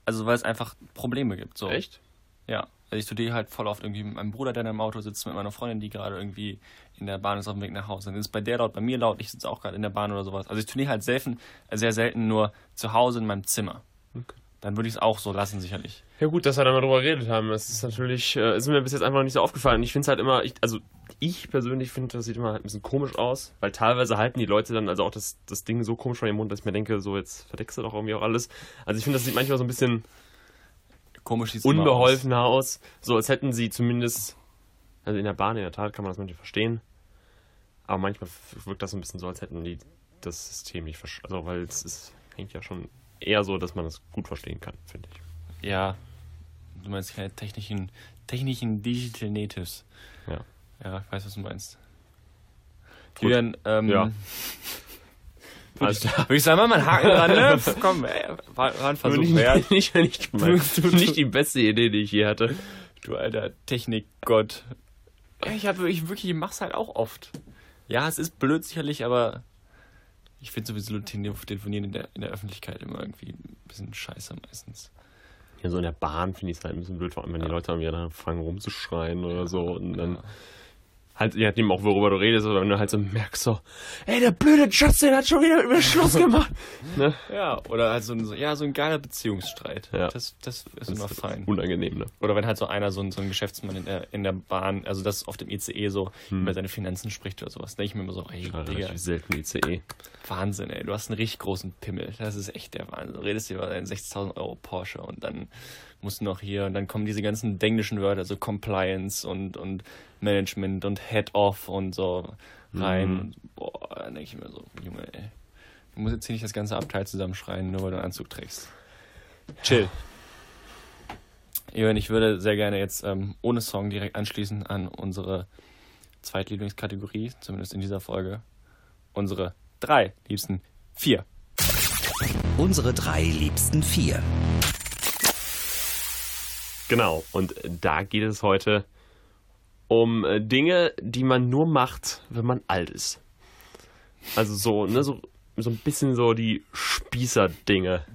also weil es einfach Probleme gibt. So. Echt? Ja. Also ich studiere halt voll oft irgendwie mit meinem Bruder, der in einem Auto sitzt, mit meiner Freundin, die gerade irgendwie in der Bahn ist auf dem Weg nach Hause. Dann ist bei der laut, bei mir laut, ich sitze auch gerade in der Bahn oder sowas. Also ich turniere halt selten, sehr selten nur zu Hause in meinem Zimmer. Okay. Dann würde ich es auch so lassen, sicherlich. Ja gut, dass wir da mal drüber geredet haben. Das ist natürlich, äh, ist mir bis jetzt einfach noch nicht so aufgefallen. Ich finde es halt immer, ich, also ich persönlich finde, das sieht immer halt ein bisschen komisch aus, weil teilweise halten die Leute dann also auch das, das Ding so komisch vor ihrem Mund, dass ich mir denke, so jetzt verdeckst du doch irgendwie auch alles. Also ich finde, das sieht manchmal so ein bisschen Komisch es immer aus. unbeholfen aus. So als hätten sie zumindest, also in der Bahn in der Tat kann man das manchmal verstehen, aber manchmal wirkt das so ein bisschen so, als hätten die das System nicht verstanden. Also weil es ist eigentlich ja schon eher so, dass man das gut verstehen kann, finde ich. Ja. Du meinst keine technischen, technischen Digital Natives. Ja. Ja, ich weiß, was du meinst. Gut. Julian, ähm, Ja. Alles klar. würde ich sagen, mal einen Haken dran, ne? Komm, ey, war, ein Versuch nicht, wert. nicht, nicht, Du- du- nicht die beste Idee, die ich je hatte. Du alter Technikgott. Ja, ich habe ich wirklich, ich mach's halt auch oft. Ja, es ist blöd sicherlich, aber ich finde sowieso Tele- Telefonieren in der, in der Öffentlichkeit immer irgendwie ein bisschen scheiße meistens. Ja, so in der Bahn finde ich es halt ein bisschen blöd, vor allem wenn die Leute dann wieder anfangen rumzuschreien oder so und dann halt, je nachdem auch worüber du redest, oder wenn du halt so merkst so, ey, der blöde Justin hat schon wieder über Schluss gemacht. ne? Ja, oder halt so ein, ja, so ein geiler Beziehungsstreit. Ja. Das, das ist Das immer ist fein. Unangenehm, ne? Oder wenn halt so einer, so ein, so ein Geschäftsmann in der, in der Bahn, also das auf dem ICE so, Hm. über seine Finanzen spricht oder sowas, denke ich mir immer so, ey, Ja, Digga, selten ICE. Wahnsinn, ey, du hast einen richtig großen Pimmel. Das ist echt der Wahnsinn. Du redest über deinen 60.000 Euro Porsche und dann musst du noch hier und dann kommen diese ganzen englischen Wörter, so Compliance und, und Management und Head-Off und so rein. Mhm. Und, boah, dann denke ich mir so, Junge, ey, du musst jetzt hier nicht das ganze Abteil zusammenschreien, nur weil du einen Anzug trägst. Chill. Jürgen, ich würde sehr gerne jetzt ähm, ohne Song direkt anschließen an unsere Zweitlieblingskategorie, zumindest in dieser Folge. Unsere drei liebsten vier. Unsere drei liebsten vier. Genau, und da geht es heute um äh, Dinge, die man nur macht, wenn man alt ist. Also so, ne, so, so ein bisschen so die Spießer-Dinge.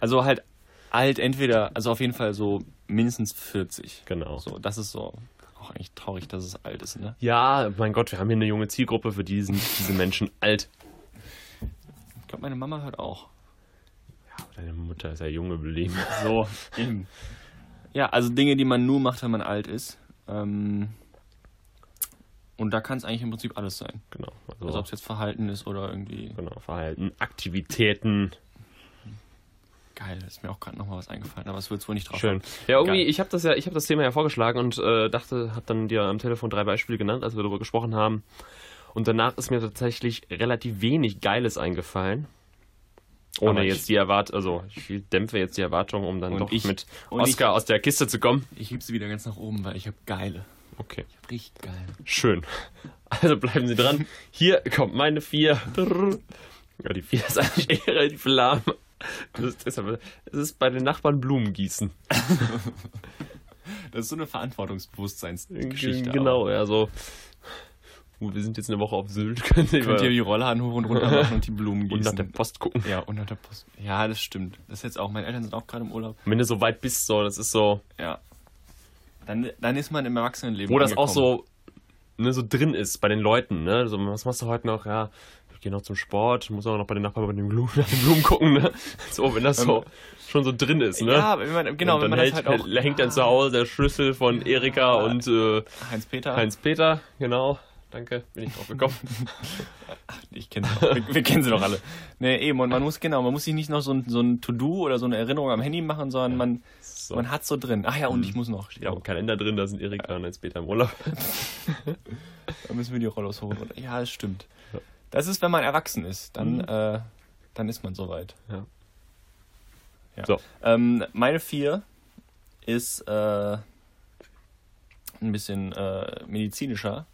Also halt alt, entweder, also auf jeden Fall so mindestens 40. Genau. So, das ist so auch eigentlich traurig, dass es alt ist, ne? Ja, mein Gott, wir haben hier eine junge Zielgruppe, für die sind diese Menschen alt. Ich glaube, meine Mama hört auch. Ja, deine Mutter ist ja jung geblieben. So, eben. Ja, also Dinge, die man nur macht, wenn man alt ist. Ähm, und da kann es eigentlich im Prinzip alles sein. Genau. Also, Also ob es jetzt Verhalten ist oder irgendwie. genau, Verhalten, Aktivitäten. Geil, ist mir auch gerade nochmal was eingefallen, aber es wird wohl nicht drauf. Schön. Ja, irgendwie, Geil. ich habe das ja, ich habe das Thema ja vorgeschlagen und äh, dachte, habe dann dir am Telefon drei Beispiele genannt, als wir darüber gesprochen haben. Und danach ist mir tatsächlich relativ wenig Geiles eingefallen. Ohne Aber ich- jetzt die Erwartung, also ich dämpfe jetzt die Erwartung, um dann doch ich- mit Oscar aus der Kiste zu kommen. Ich heb sie wieder ganz nach oben, weil ich habe geile. Okay, Ich hab richtig geile. schön. Also bleiben Sie dran. Hier kommt meine vier. Ja, die vier ist eigentlich eher relativ lahm. Das deshalb, es ist bei den Nachbarn Blumen gießen. Das ist so eine Verantwortungsbewusstseinsgeschichte. Genau, ja, so. Uh, wir sind jetzt eine Woche auf Sylt. Könnt Könnt ihr die Rollladen hoch und runter machen und die Blumen und nach gießen. der Post gucken. ja, und nach der Post. Ja, das stimmt. Das ist jetzt auch, meine Eltern sind auch gerade im Urlaub. Wenn du so weit bist, so, das ist so, Ja. Dann, dann ist man im Erwachsenenleben wo das auch so, ne, so drin ist bei den Leuten, ne? So, was machst du heute noch? Ja, ich gehe noch zum Sport, muss auch noch bei den Nachbarn bei den Blumen, nach den Blumen gucken, ne? So, wenn das so schon so drin ist, ne? Ja, wenn man, genau, und wenn man hält, das halt auch... hängt dann zu Hause der Schlüssel von Erika und äh, Heinz-Peter. Heinz-Peter, genau. Danke, bin ich drauf gekommen. Ich kenne. Wir, wir kennen sie doch alle. Nee, eben. Und man muss, genau, man muss sich nicht noch so ein, so ein To-Do oder so eine Erinnerung am Handy machen, sondern man, So. man hat so drin. Ach ja, und ich muss noch. Steht ja, auch. Kalender drin, da sind Erika und Heinz-Peter im Urlaub. Da müssen wir die Rollos holen. Oder? Ja, das stimmt. Das ist, wenn man erwachsen ist. Dann, äh, dann ist man soweit. Ja. Ja. So. Ähm, meine vier ist äh, ein bisschen äh, medizinischer,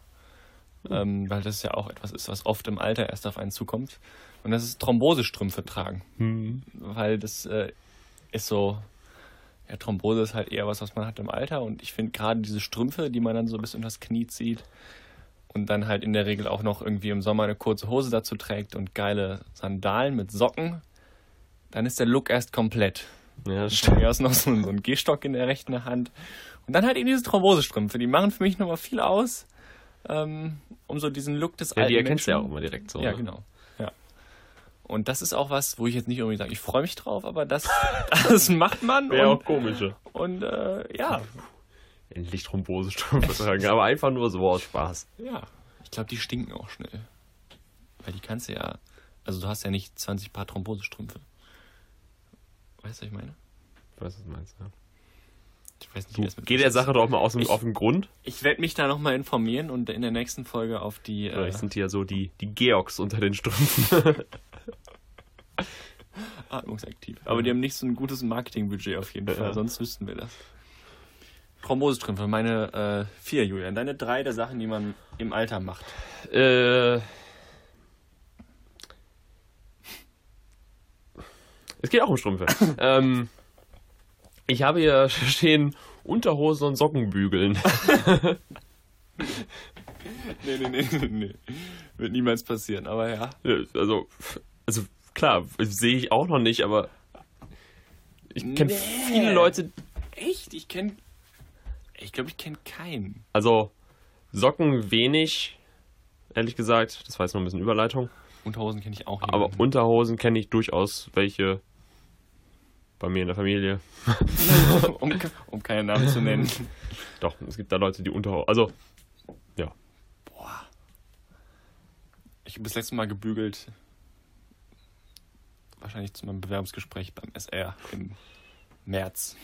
ähm, weil das ja auch etwas ist, was oft im Alter erst auf einen zukommt. Und das ist Thrombosestrümpfe tragen. Weil das äh, ist so, ja, Thrombose ist halt eher was, was man hat im Alter. Und ich finde gerade diese Strümpfe, die man dann so bis unter das Knie zieht und dann halt in der Regel auch noch irgendwie im Sommer eine kurze Hose dazu trägt und geile Sandalen mit Socken, dann ist der Look erst komplett. Ja, Von mir aus noch so, so ein Gehstock in der rechten Hand. Und dann halt eben diese Thrombosestrümpfe. Die machen für mich nochmal viel aus, ähm, um so diesen Look des Ja, alten die erkennst du ja auch Menschen- immer direkt so. Ja, ne? genau. Ja. Und das ist auch was, wo ich jetzt nicht unbedingt sage, ich freue mich drauf, aber das, das macht man. Wäre auch und komische. und äh, ja, Endlich Thrombosestrümpfe tragen, aber einfach nur so aus Spaß. ja. Ich glaube, die stinken auch schnell. Weil die kannst du ja, also du hast ja nicht 20 Paar Thrombosestrümpfe. Weißt du, was ich meine? Ich weiß, was du meinst, ja. Ich weiß nicht, wie das mit geh der Sache doch mal aus dem, auf den Grund. Ich werde mich da nochmal informieren und in der nächsten Folge auf die. Äh, Vielleicht sind die ja so die, die Georgs unter den Strümpfen. atmungsaktiv. Aber die haben nicht so ein gutes Marketingbudget auf jeden Fall, Ja. sonst wüssten wir das. Thrombosestrümpfe, meine äh, vier, Julian. Deine drei der Sachen, die man im Alter macht. äh, es geht auch um Strümpfe. ähm, ich habe hier stehen Unterhose und Socken bügeln. Nee, nee, nee, nee, nee. Wird niemals passieren, aber ja. Also, also klar, sehe ich auch noch nicht, aber ich kenne Nee. viele Leute, Echt? Ich kenne. Ich glaube, ich kenne keinen. also Socken wenig, ehrlich gesagt. Das war jetzt noch ein bisschen Überleitung. Unterhosen kenne ich auch nicht. Aber Unterhosen kenne ich durchaus welche bei mir in der Familie. um, um keinen Namen zu nennen. Doch, es gibt da Leute, die Unterhosen. Also, ja. Ich habe das letzte Mal gebügelt. Wahrscheinlich zu meinem Bewerbungsgespräch beim SR im März.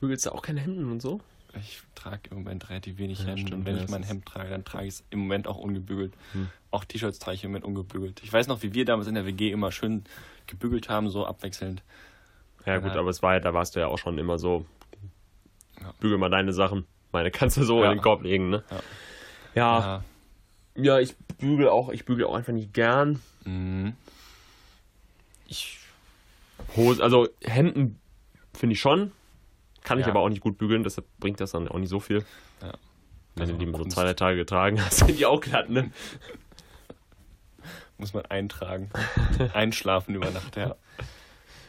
Bügelst du auch keine Hemden und so? Ich trage im Moment relativ wenig Ja, Hemden. stimmt, und wenn ich mein Hemd trage, dann trage ich es im Moment auch ungebügelt. Hm. Auch T-Shirts trage ich im Moment ungebügelt. Ich weiß noch, wie wir damals in der WG immer schön gebügelt haben, so abwechselnd. Ja, gut, Ja. aber es war ja, da warst du ja auch schon immer so. Bügel mal deine Sachen. Meine kannst du so Ja. in den Korb legen, ne? Ja. Ja, Ja. ja, ich bügel auch, ich bügel auch einfach nicht gern. Mhm. Ich Hose, also Hemden finde ich schon. Kann ich Ja. aber auch nicht gut bügeln, deshalb bringt das dann auch nicht so viel. Ja. Wenn Also du die mal so zwei, drei Tage getragen hast, sind die auch glatt, ne? Muss man eintragen. Einschlafen über Nacht, ja.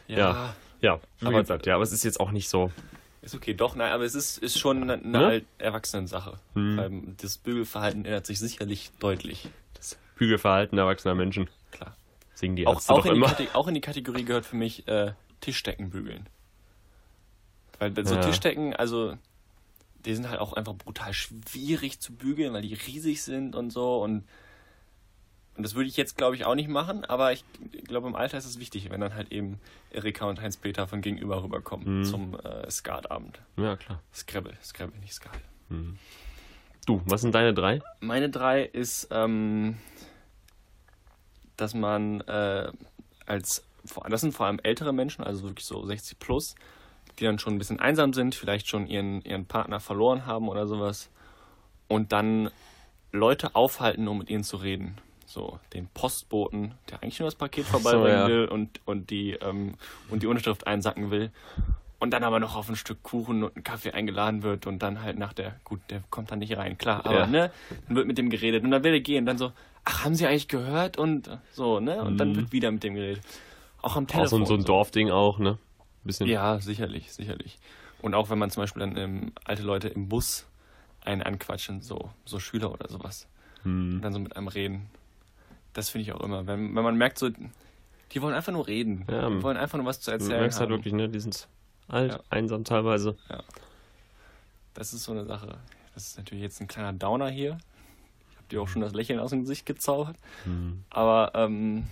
Ja. Ja, wie Aber- gesagt, ja, aber es ist jetzt auch nicht so. Ist okay, doch, nein, aber es ist, ist schon eine, Ne? alt Erwachsenensache. Hm. Das Bügelverhalten ändert sich sicherlich deutlich. Das Bügelverhalten erwachsener Menschen. Klar. Singen die Auch, Ärzte auch, doch in die immer. Kate- auch in die Kategorie gehört für mich äh, Tischdecken bügeln. Weil so Ja. Tischdecken, also die sind halt auch einfach brutal schwierig zu bügeln, weil die riesig sind und so und und das würde ich jetzt, glaube ich, auch nicht machen, aber ich glaube, im Alter ist es wichtig, wenn dann halt eben Erika und Heinz-Peter von gegenüber rüberkommen Mhm. zum äh, Skatabend. Ja, klar. Scrabble, Scrabble, nicht Skat. Du, was sind deine drei? Meine drei ist, ähm, dass man äh, als, das sind vor allem ältere Menschen, also wirklich so 60 plus, die dann schon ein bisschen einsam sind, vielleicht schon ihren, ihren Partner verloren haben oder sowas und dann Leute aufhalten, um mit ihnen zu reden. So, den Postboten, der eigentlich nur das Paket vorbeibringen ja. will und, und, die, ähm, und die Unterschrift einsacken will. Und dann aber noch auf ein Stück Kuchen und einen Kaffee eingeladen wird und dann halt nach der, gut, der kommt dann nicht rein, klar, aber Ja. ne, dann wird mit dem geredet und dann will er gehen und dann so, ach, haben Sie eigentlich gehört? Und so, ne? Und dann Mhm. wird wieder mit dem geredet. Auch am Auch Telefon. so, ein- so ein Dorfding auch, ne? Bisschen. Ja, sicherlich, sicherlich. Und auch wenn man zum Beispiel dann ähm, alte Leute im Bus einen anquatschen, so, so Schüler oder sowas, Hm. und dann so mit einem reden. Das finde ich auch immer. Wenn, wenn man merkt, so, die wollen einfach nur reden. Ja, die wollen einfach nur was zu Du erzählen. merkst halt haben. wirklich, ne? Die sind alt, Ja. einsam teilweise. Das ist so eine Sache. Das ist natürlich jetzt ein kleiner Downer hier. Ich habe dir auch schon das Lächeln aus dem Gesicht gezaubert. Hm. Aber ähm,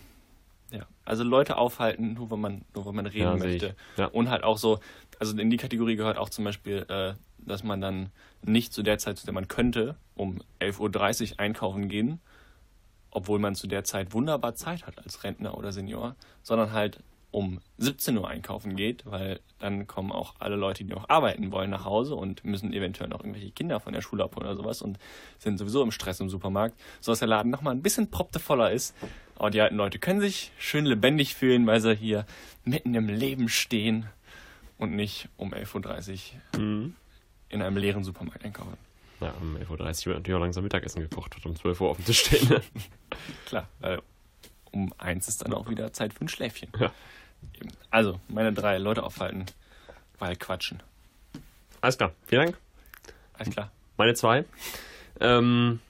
ja, also Leute aufhalten, nur wenn man, nur wenn man reden Ja, möchte. Ja. Und halt auch so, also in die Kategorie gehört auch zum Beispiel, äh, dass man dann nicht zu der Zeit, zu der man könnte, um 11.30 Uhr einkaufen gehen, obwohl man zu der Zeit wunderbar Zeit hat als Rentner oder Senior, sondern halt um 17 Uhr einkaufen geht, weil dann kommen auch alle Leute, die noch arbeiten wollen, nach Hause und müssen eventuell noch irgendwelche Kinder von der Schule abholen oder sowas und sind sowieso im Stress im Supermarkt, sodass der Laden nochmal ein bisschen proptevoller ist. Aber die alten Leute können sich schön lebendig fühlen, weil sie hier mitten im Leben stehen und nicht um 11.30 Uhr Mhm. in einem leeren Supermarkt einkaufen. Ja, um 11.30 Uhr wird natürlich auch langsam Mittagessen gekocht, um 12 Uhr auf dem Tisch stehen. Ne? Klar, weil um eins ist dann auch wieder Zeit für ein Schläfchen. Ja. Also, meine drei Leute aufhalten, weil quatschen. Alles klar, vielen Dank. Alles klar. Meine zwei ähm,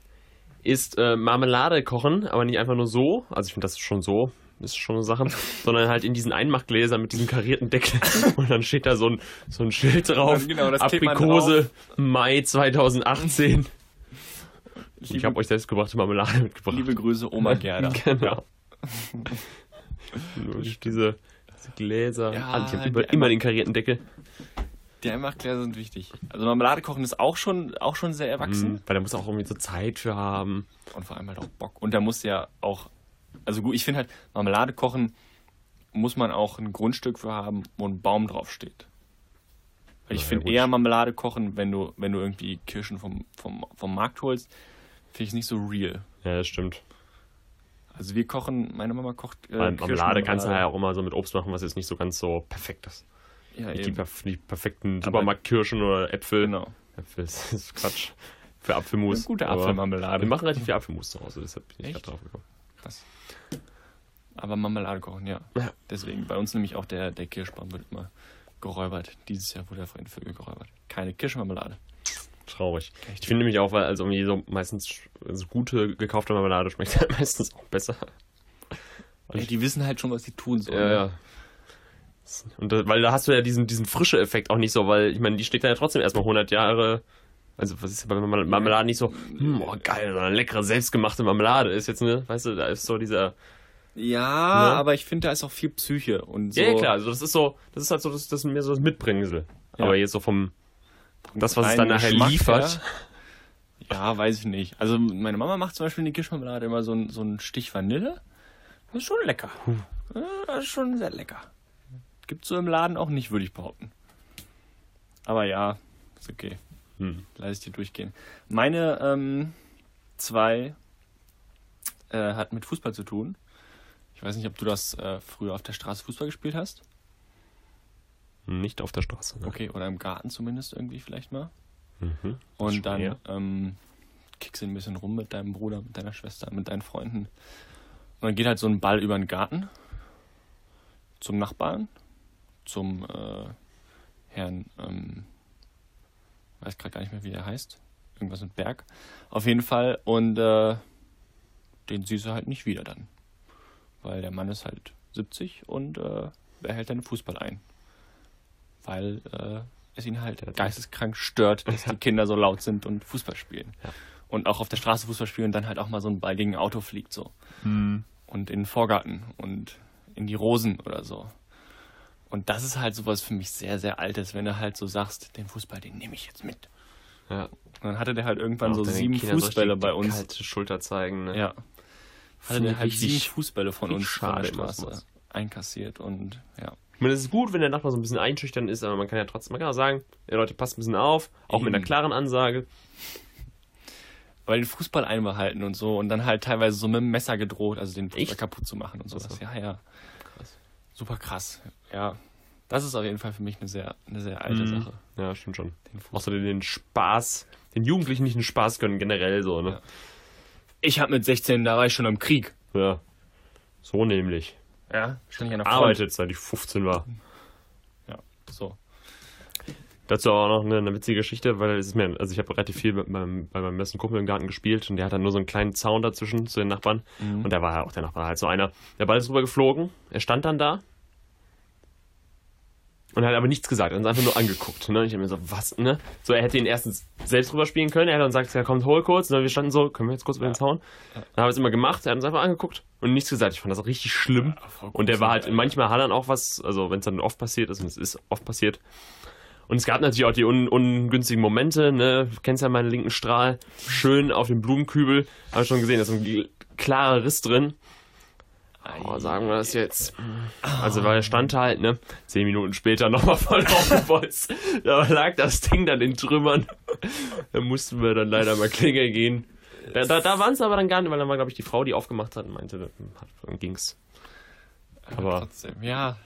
ist äh, Marmelade kochen, aber nicht einfach nur so. Also ich finde das schon so, ist schon eine Sache, sondern halt in diesen Einmachgläsern mit diesem karierten Deckel. Und dann steht da so ein, so ein Schild drauf. Genau, Aprikose Mai 2018. ich Liebe- habe euch selbstgebrachte Marmelade mitgebracht. Liebe Grüße, Oma Gerda. Genau. Diese, diese Gläser. Ja, ah, ich habe immer den karierten Deckel. Die Einmachgläser sind wichtig. Also Marmelade kochen ist auch schon, auch schon sehr erwachsen. Mhm, weil da muss auch irgendwie so Zeit für haben. Und vor allem halt auch Bock. Und da muss ja auch, also gut, ich finde halt, Marmelade kochen muss man auch ein Grundstück für haben, wo ein Baum drauf steht. Weil ich Ja, finde eher Marmelade kochen, wenn du, wenn du irgendwie Kirschen vom, vom, vom Markt holst, finde ich es nicht so real. Ja, das stimmt. Also wir kochen, meine Mama kocht äh, Marmelade kannst du ja auch immer so mit Obst machen, was jetzt nicht so ganz so perfekt ist. Ja, Nicht die, perf die perfekten Supermarktkirschen oder Äpfel. Genau. Äpfel das ist Quatsch. Für Apfelmus. Eine gute Apfelmarmelade. Wir machen relativ viel Apfelmus zu Hause, deshalb bin ich gerade drauf gekommen. Krass. Aber Marmelade kochen, ja. Ja. Deswegen, bei uns nämlich auch der, der Kirschbaum wird immer geräubert. Dieses Jahr wurde er von den Vögeln geräubert. Keine Kirschmarmelade. Traurig. Echt? Ich finde nämlich auch, weil also irgendwie so meistens so gute gekaufte Marmelade schmeckt halt meistens auch besser. Ey, die wissen halt schon, was sie tun sollen. Ja, ja. Und da, weil da hast du ja diesen, diesen frische Effekt auch nicht so, weil ich meine, die steht dann ja trotzdem erstmal 100 Jahre. Also, was ist ja bei Marmel- Marmelade nicht so, hm, oh geil, so eine leckere, selbstgemachte Marmelade ist jetzt, ne, weißt du, da ist so dieser. Ja, Ne? aber ich finde, da ist auch viel Psyche und so. Ja, ja, klar, also das ist so, das ist halt so, das, das ist mehr so das Mitbringsel. Ja. Aber jetzt so vom, das, was es dann nachher Geschmack, liefert. Ja, weiß ich nicht. Also meine Mama macht zum Beispiel in die Kirschmarmelade immer so, ein, so einen Stich Vanille. Das ist schon lecker. Ja, Das ist schon sehr lecker. Gibt's so im Laden auch nicht, würde ich behaupten. Aber ja, ist okay. Hm. Lass ich dir durchgehen. Meine ähm, zwei äh, hat mit Fußball zu tun. Ich weiß nicht, ob du das äh, früher auf der Straße Fußball gespielt hast. Nicht auf der Straße. Ne? Okay, oder im Garten zumindest irgendwie vielleicht mal. Mhm. Und dann ähm, kickst du ein bisschen rum mit deinem Bruder, mit deiner Schwester, mit deinen Freunden. Und dann geht halt so ein Ball über den Garten zum Nachbarn, zum äh, Herrn, ähm, weiß gerade gar nicht mehr, wie der heißt. Irgendwas mit Berg. Auf jeden Fall. Und äh, den siehst du halt nicht wieder dann. Weil der Mann ist halt 70 und äh, er hält dann Fußball ein. Weil äh, es ihn halt geisteskrank stört, dass die Kinder so laut sind und Fußball spielen. Ja. Und auch auf der Straße Fußball spielen und dann halt auch mal so ein Ball gegen ein Auto fliegt so. Hm. Und in den Vorgarten und in die Rosen oder so. Und das ist halt sowas für mich sehr, sehr Altes, wenn du halt so sagst, den Fußball, den nehme ich jetzt mit. Ja. Und dann hatte der halt irgendwann Auch so sieben Kinder Fußbälle bei uns. Kalte Schulter zeigen. Ne? Ja. Hatte der halt sieben Fußbälle von uns von schade der Straße einkassiert und ja. Ich meine, es ist gut, wenn der Nachbar so ein bisschen einschüchtern ist, aber man kann ja trotzdem, man kann auch sagen, ja Leute, passt ein bisschen auf, auch mit einer Eben. klaren Ansage. Weil den Fußball einbehalten und so und dann halt teilweise so mit dem Messer gedroht, also den Fußball Echt? kaputt zu machen und sowas. Ach so. Ja, ja. Super krass. Ja. Das ist auf jeden Fall für mich eine sehr, eine sehr alte Sache. Ja, stimmt schon. Den. Außerdem den Spaß, den Jugendlichen nicht den Spaß gönnen, generell so, ne? Ich hab mit 16, da war ich schon im Krieg. Ja. So nämlich. Ja, stand ich an der Front. Arbeitet, seit ich 15 war. Ja, so. Dazu auch noch eine, eine witzige Geschichte, weil es ist mir, also ich habe relativ viel mit meinem, bei meinem besten Kumpel im Garten gespielt und der hat dann nur so einen kleinen Zaun dazwischen zu den Nachbarn. Und da war halt auch der Nachbar halt so einer. Der Ball ist rüber geflogen, er stand dann da und hat aber nichts gesagt, er hat uns einfach nur angeguckt. Ne? Ich habe mir so, was, ne? So, er hätte ihn erstens selbst rüber spielen können, er hat dann gesagt, ja kommt, hol kurz. Und wir standen so, können wir jetzt kurz über den Zaun? Dann haben wir es immer gemacht, er hat uns einfach angeguckt und nichts gesagt. Ich fand das auch richtig schlimm. voll und der war halt, manchmal hat er dann auch was, also wenn es dann oft passiert ist, und es ist oft passiert, und es gab natürlich auch die un ungünstigen Momente, ne? Du kennst ja meinen linken Strahl. Schön auf dem Blumenkübel. Habe ich schon gesehen, da ist ein klarer Riss drin. Oh, sagen wir das jetzt. Also, weil er stand halt, ne? Zehn Minuten später nochmal voll aufgebolzt. Da lag das Ding dann in Trümmern. Da mussten wir dann leider mal klingeln gehen. Da, da, da waren es aber dann gar nicht, weil dann war, glaube ich, die Frau, die aufgemacht hat und meinte, dann ging's. Aber- trotzdem, ja.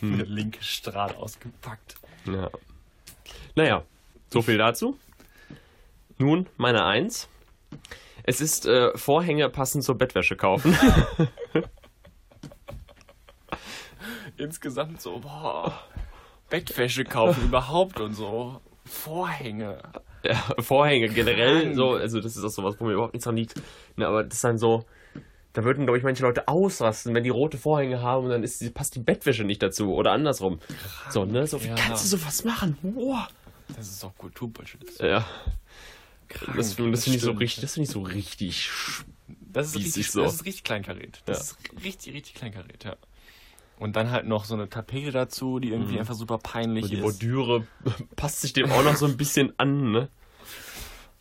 Der linke Strahl ausgepackt. Ja. Naja, so viel dazu. Nun, meine Eins. Es ist äh, Vorhänge passend zur Bettwäsche kaufen. Insgesamt so, boah. Bettwäsche kaufen überhaupt und so. Vorhänge. ja, Vorhänge generell, Krank. so, also das ist auch sowas, wo mir überhaupt nichts dran liegt. Ne, aber das ist dann so, da würden, glaube ich, manche Leute ausrasten, wenn die rote Vorhänge haben und dann ist passt die Bettwäsche nicht dazu oder andersrum. So, ne? So, wie Ja. kannst du sowas machen? Wow. Das ist auch Kulturbullshit. Ja. Krank, Das, das finde ich so richtig, das finde ich so richtig. Das ist, richtig, so. das ist richtig kleinkariert. Das Ja. ist richtig, richtig kleinkariert, ja. Und dann halt noch so eine Tapete dazu, die irgendwie einfach super peinlich Und die ist. Bordüre passt sich dem auch noch so ein bisschen an, ne?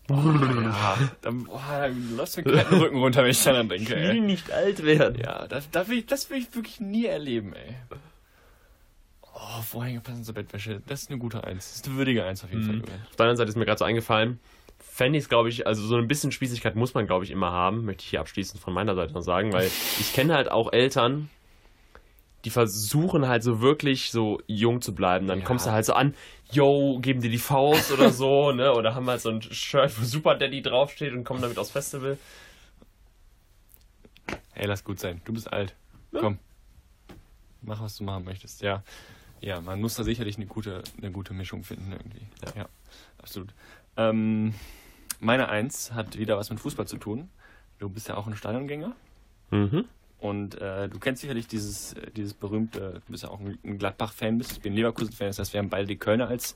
Ja, dann, boah, dann läuft mir den kalten Rücken runter, wenn ich daran denke, ey. nicht alt werden. Ja, das, das, will ich, das will ich wirklich nie erleben, ey. Oh, Vorhänge passen zur Bettwäsche. Das ist eine gute Eins. Das ist eine würdige Eins auf jeden Fall, Julian. Auf der anderen Seite ist mir gerade so eingefallen, fände ich es, glaube ich, also so ein bisschen Spießigkeit muss man, glaube ich, immer haben, möchte ich hier abschließend von meiner Seite noch sagen, weil ich kenne halt auch Eltern, die versuchen halt so wirklich so jung zu bleiben. Dann Ja. kommst du halt so an, yo, geben dir die Faust oder so, ne? Oder haben halt so ein Shirt, wo Super Daddy draufsteht und kommen damit aufs Festival. Ey, lass gut sein. Du bist alt. Komm. Mach, was du machen möchtest. Ja. Ja, man muss da sicherlich eine gute, eine gute Mischung finden irgendwie. Ja, absolut. Ähm, meine Eins hat wieder was mit Fußball zu tun. Du bist ja auch ein Stadiongänger. Mhm. Und äh, du kennst sicherlich dieses, äh, dieses berühmte, du bist ja auch ein, Gladbach-Fan, bist, ich bin Leverkusen-Fan, das heißt, wir haben beide die Kölner als,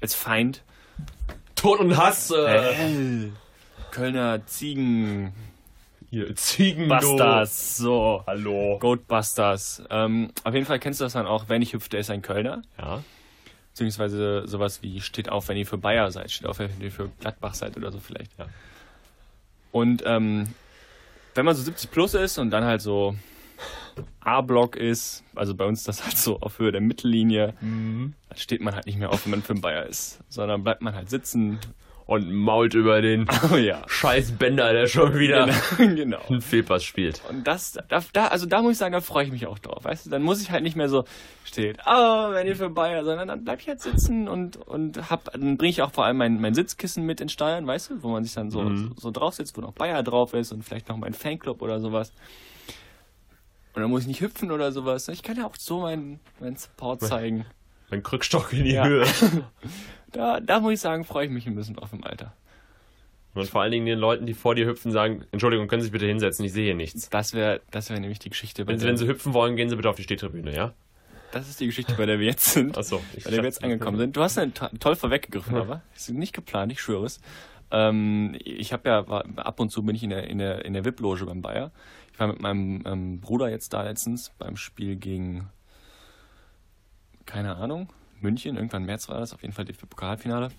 als Feind. Tod und Hass, äh, Kölner Ziegen, hier, Ziegen, Busters, so. Hallo. Goatbusters. Ähm, auf jeden Fall kennst du das dann auch, wenn ich hüpft, der ist ein Kölner. Ja. Beziehungsweise sowas wie steht auf, wenn ihr für Bayer seid, steht auf, wenn ihr für Gladbach seid oder so vielleicht. Ja. Und ähm, wenn man so 70 plus ist und dann halt so A-Block ist, also bei uns das halt so auf Höhe der Mittellinie, dann steht man halt nicht mehr auf, wenn man für Bayer ist, sondern bleibt man halt sitzen. Und mault über den Oh ja. scheiß Bender, der schon wieder genau. einen Fehlpass spielt. Und das, da, da, also da muss ich sagen, da freue ich mich auch drauf, weißt du? Dann muss ich halt nicht mehr so steht, oh, wenn ihr für Bayer, sondern dann bleib ich halt sitzen und, und hab, dann bringe ich auch vor allem mein, mein Sitzkissen mit in Steuern, weißt du, wo man sich dann so, Mhm. so, so drauf sitzt, wo noch Bayer drauf ist und vielleicht noch mein Fanclub oder sowas. Und dann muss ich nicht hüpfen oder sowas. Ich kann ja auch so meinen, meinen Support zeigen. Mein Krückstock in die Ja. Höhe. Da, da muss ich sagen, freue ich mich ein bisschen drauf im Alter. Und vor allen Dingen den Leuten, die vor dir hüpfen, sagen, Entschuldigung, können Sie sich bitte hinsetzen, ich sehe hier nichts. Das wäre das wär nämlich die Geschichte. bei Wenn Sie, wenn Sie hüpfen wollen, gehen Sie bitte auf die Stehtribüne, ja? das ist die Geschichte, bei der wir jetzt sind. Achso. bei der wir jetzt angekommen sind. Du hast einen to toll vorweggegriffen, aber ist nicht geplant, ich schwöre es. Ähm, ich habe ja, war, ab und zu bin ich in der, in der, in der VIP-Loge beim Bayer. Ich war mit meinem ähm, Bruder jetzt da letztens beim Spiel gegen, keine Ahnung, München, irgendwann im März war das, auf jeden Fall DFB-Pokalfinale.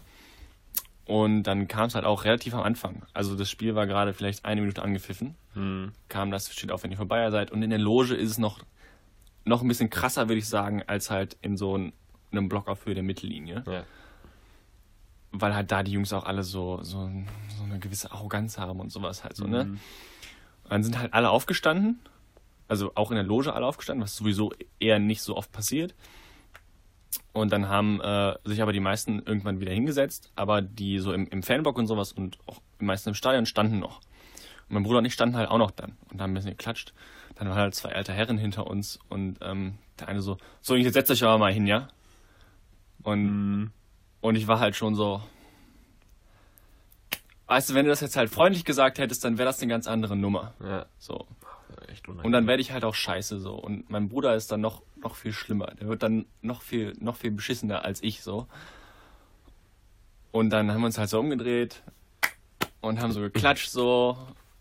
Und dann kam es halt auch relativ am Anfang. Also das Spiel war gerade vielleicht eine Minute angepfiffen. Hm. Kam das, steht auf, wenn ihr vorbei seid. Und in der Loge ist es noch, noch ein bisschen krasser, würde ich sagen, als halt in so ein- einem Block auf Höhe der Mittellinie. Ja. Weil halt da die Jungs auch alle so, so, so eine gewisse Arroganz haben und sowas halt so, ne? Mhm. Und dann sind halt alle aufgestanden. Also auch in der Loge alle aufgestanden, was sowieso eher nicht so oft passiert. Und dann haben äh, sich aber die meisten irgendwann wieder hingesetzt, aber die so im, im Fanblock und sowas und auch die meisten im Stadion standen noch. Und mein Bruder und ich standen halt auch noch dann und haben ein bisschen geklatscht. Dann waren halt zwei alte Herren hinter uns und ähm, der eine so, so, jetzt setzt euch aber mal hin, ja? Und, Mhm. und ich war halt schon so, weißt du, wenn du das jetzt halt freundlich gesagt hättest, dann wäre das eine ganz andere Nummer. Ja. So. Echt unangenehm. Und dann werde ich halt auch scheiße so. Und mein Bruder ist dann noch, noch viel schlimmer. Der wird dann noch viel, noch viel beschissener als ich so. Und dann haben wir uns halt so umgedreht und haben so geklatscht so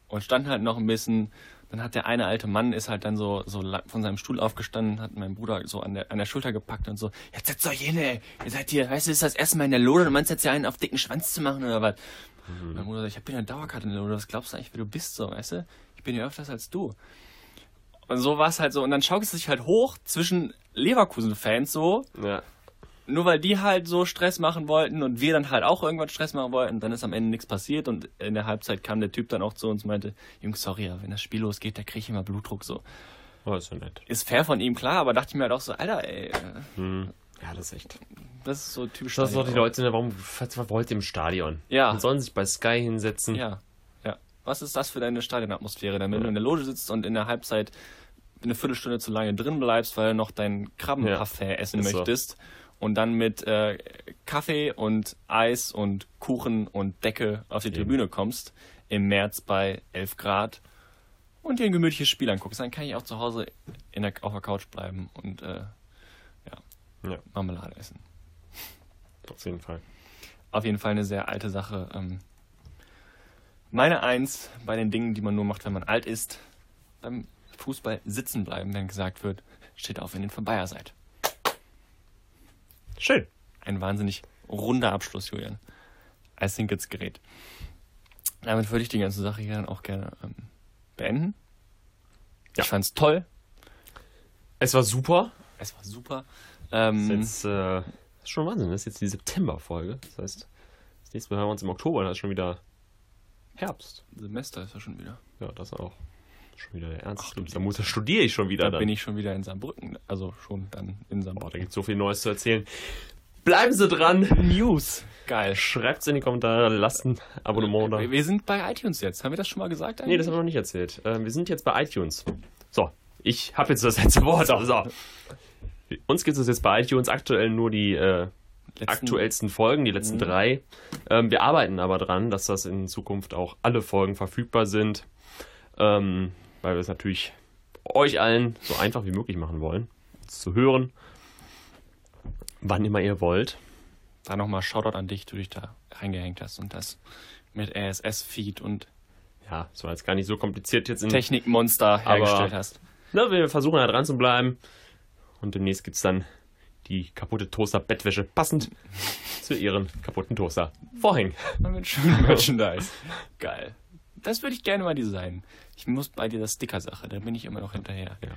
und standen halt noch ein bisschen. Dann hat der eine alte Mann ist halt dann so, so von seinem Stuhl aufgestanden, hat meinen Bruder so an der, an der Schulter gepackt und so, jetzt setzt euch hin, ey. Ihr seid hier, weißt du, ist das erste Mal in der Loge, du meinst jetzt ja einen auf dicken Schwanz zu machen oder was? Mein Bruder sagt, ich habe hier eine Dauerkarte in der Loge, was glaubst du eigentlich, wer du bist so, weißt du? Ich bin hier öfters als du. Und so war es halt so. Und dann schaukelt es sich halt hoch zwischen Leverkusen-Fans so, Ja. nur weil die halt so Stress machen wollten und wir dann halt auch irgendwann Stress machen wollten. Dann ist am Ende nichts passiert und in der Halbzeit kam der Typ dann auch zu uns und meinte, Jungs, sorry, wenn das Spiel losgeht, da kriege ich immer Blutdruck so. Oh, ist ja nett. Ist fair von ihm, klar, aber dachte ich mir halt auch so, Alter, ey, Hm. Ja, das ist echt. das ist so typisch. Das ist doch die. Leute, ne, warum wollt ihr im Stadion? Ja. Die sollen sich bei Sky hinsetzen. Ja. Was ist das für deine Stadionatmosphäre? Wenn du in der Loge sitzt und in der Halbzeit eine Viertelstunde zu lange drin bleibst, weil du noch dein Krabbenparfait essen ist so. möchtest und dann mit äh, Kaffee und Eis und Kuchen und Decke auf die Tribüne kommst im März bei 11 Grad und dir ein gemütliches Spiel anguckst, dann kann ich auch zu Hause der, auf der Couch bleiben und äh, Ja, Marmelade essen. auf jeden Fall. Auf jeden Fall eine sehr alte Sache. Ähm, meine Eins bei den Dingen, die man nur macht, wenn man alt ist, beim Fußball sitzen bleiben, wenn gesagt wird, steht auf, wenn ihr von Bayer seid. Schön. Ein wahnsinnig runder Abschluss, Julian. I think it's great. Damit würde ich die ganze Sache hier dann auch gerne ähm, beenden. Ja. Ich fand's toll. Es war super. Es war super. Das Ähm, ist jetzt äh, das ist schon Wahnsinn. Das ist jetzt die September-Folge. Das heißt, das nächste Mal hören wir uns im Oktober. Dann ist schon wieder Herbst. Semester ist ja schon wieder. Ja, das auch. Schon wieder der Ernst. Ach, du da, muss, da studiere ich schon wieder. Da dann. bin ich schon wieder in Saarbrücken. Also schon dann in Boah, da Saarbrücken. gibt es so viel Neues zu erzählen. Bleiben Sie dran. News. Geil. Schreibt's in die Kommentare. Lasst ein Abonnement da. Wir sind bei iTunes jetzt. Haben wir das schon mal gesagt? Nee, das haben wir noch nicht erzählt. Ähm, wir sind jetzt bei iTunes. So, ich habe jetzt das letzte Wort. So. Uns gibt es jetzt bei iTunes aktuell nur die äh, Letzten- aktuellsten Folgen, die letzten drei. Ähm, wir arbeiten aber dran, dass das in Zukunft auch alle Folgen verfügbar sind, ähm, weil wir es natürlich euch allen so einfach wie möglich machen wollen, zu hören, wann immer ihr wollt. Da nochmal Shoutout an dich, du dich da reingehängt hast und das mit RSS-Feed und Ja, es war jetzt gar nicht so kompliziert jetzt in Technikmonster hergestellt hast. Na, wir versuchen da dran zu bleiben. Und demnächst gibt es dann die kaputte Toaster-Bettwäsche passend zu ihren kaputten Toaster-Vorhängen. Mit schönem Merchandise. Geil. Das würde ich gerne mal designen. Ich muss bei dieser Sticker-Sache, da bin ich immer noch hinterher. Ja.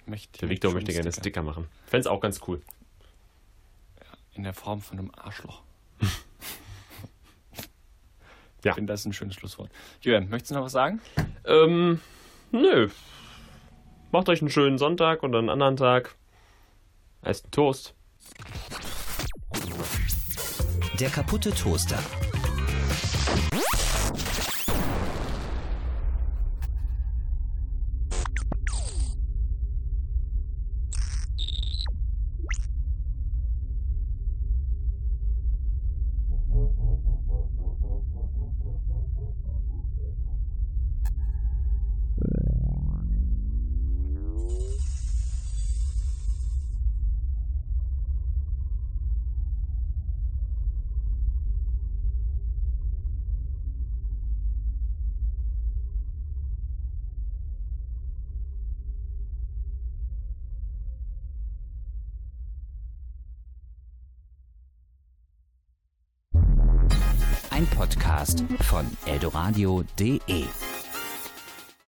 Ich möchte, Der Victor möchte gerne Sticker machen. Fände es auch ganz cool. In der Form von einem Arschloch. Ja. Ich finde das ein schönes Schlusswort. Julian, möchtest du noch was sagen? Ähm, nö. Macht euch einen schönen Sonntag und einen anderen Tag. Esst Toast. Der kaputte Toaster. Podcast von eldoradio.de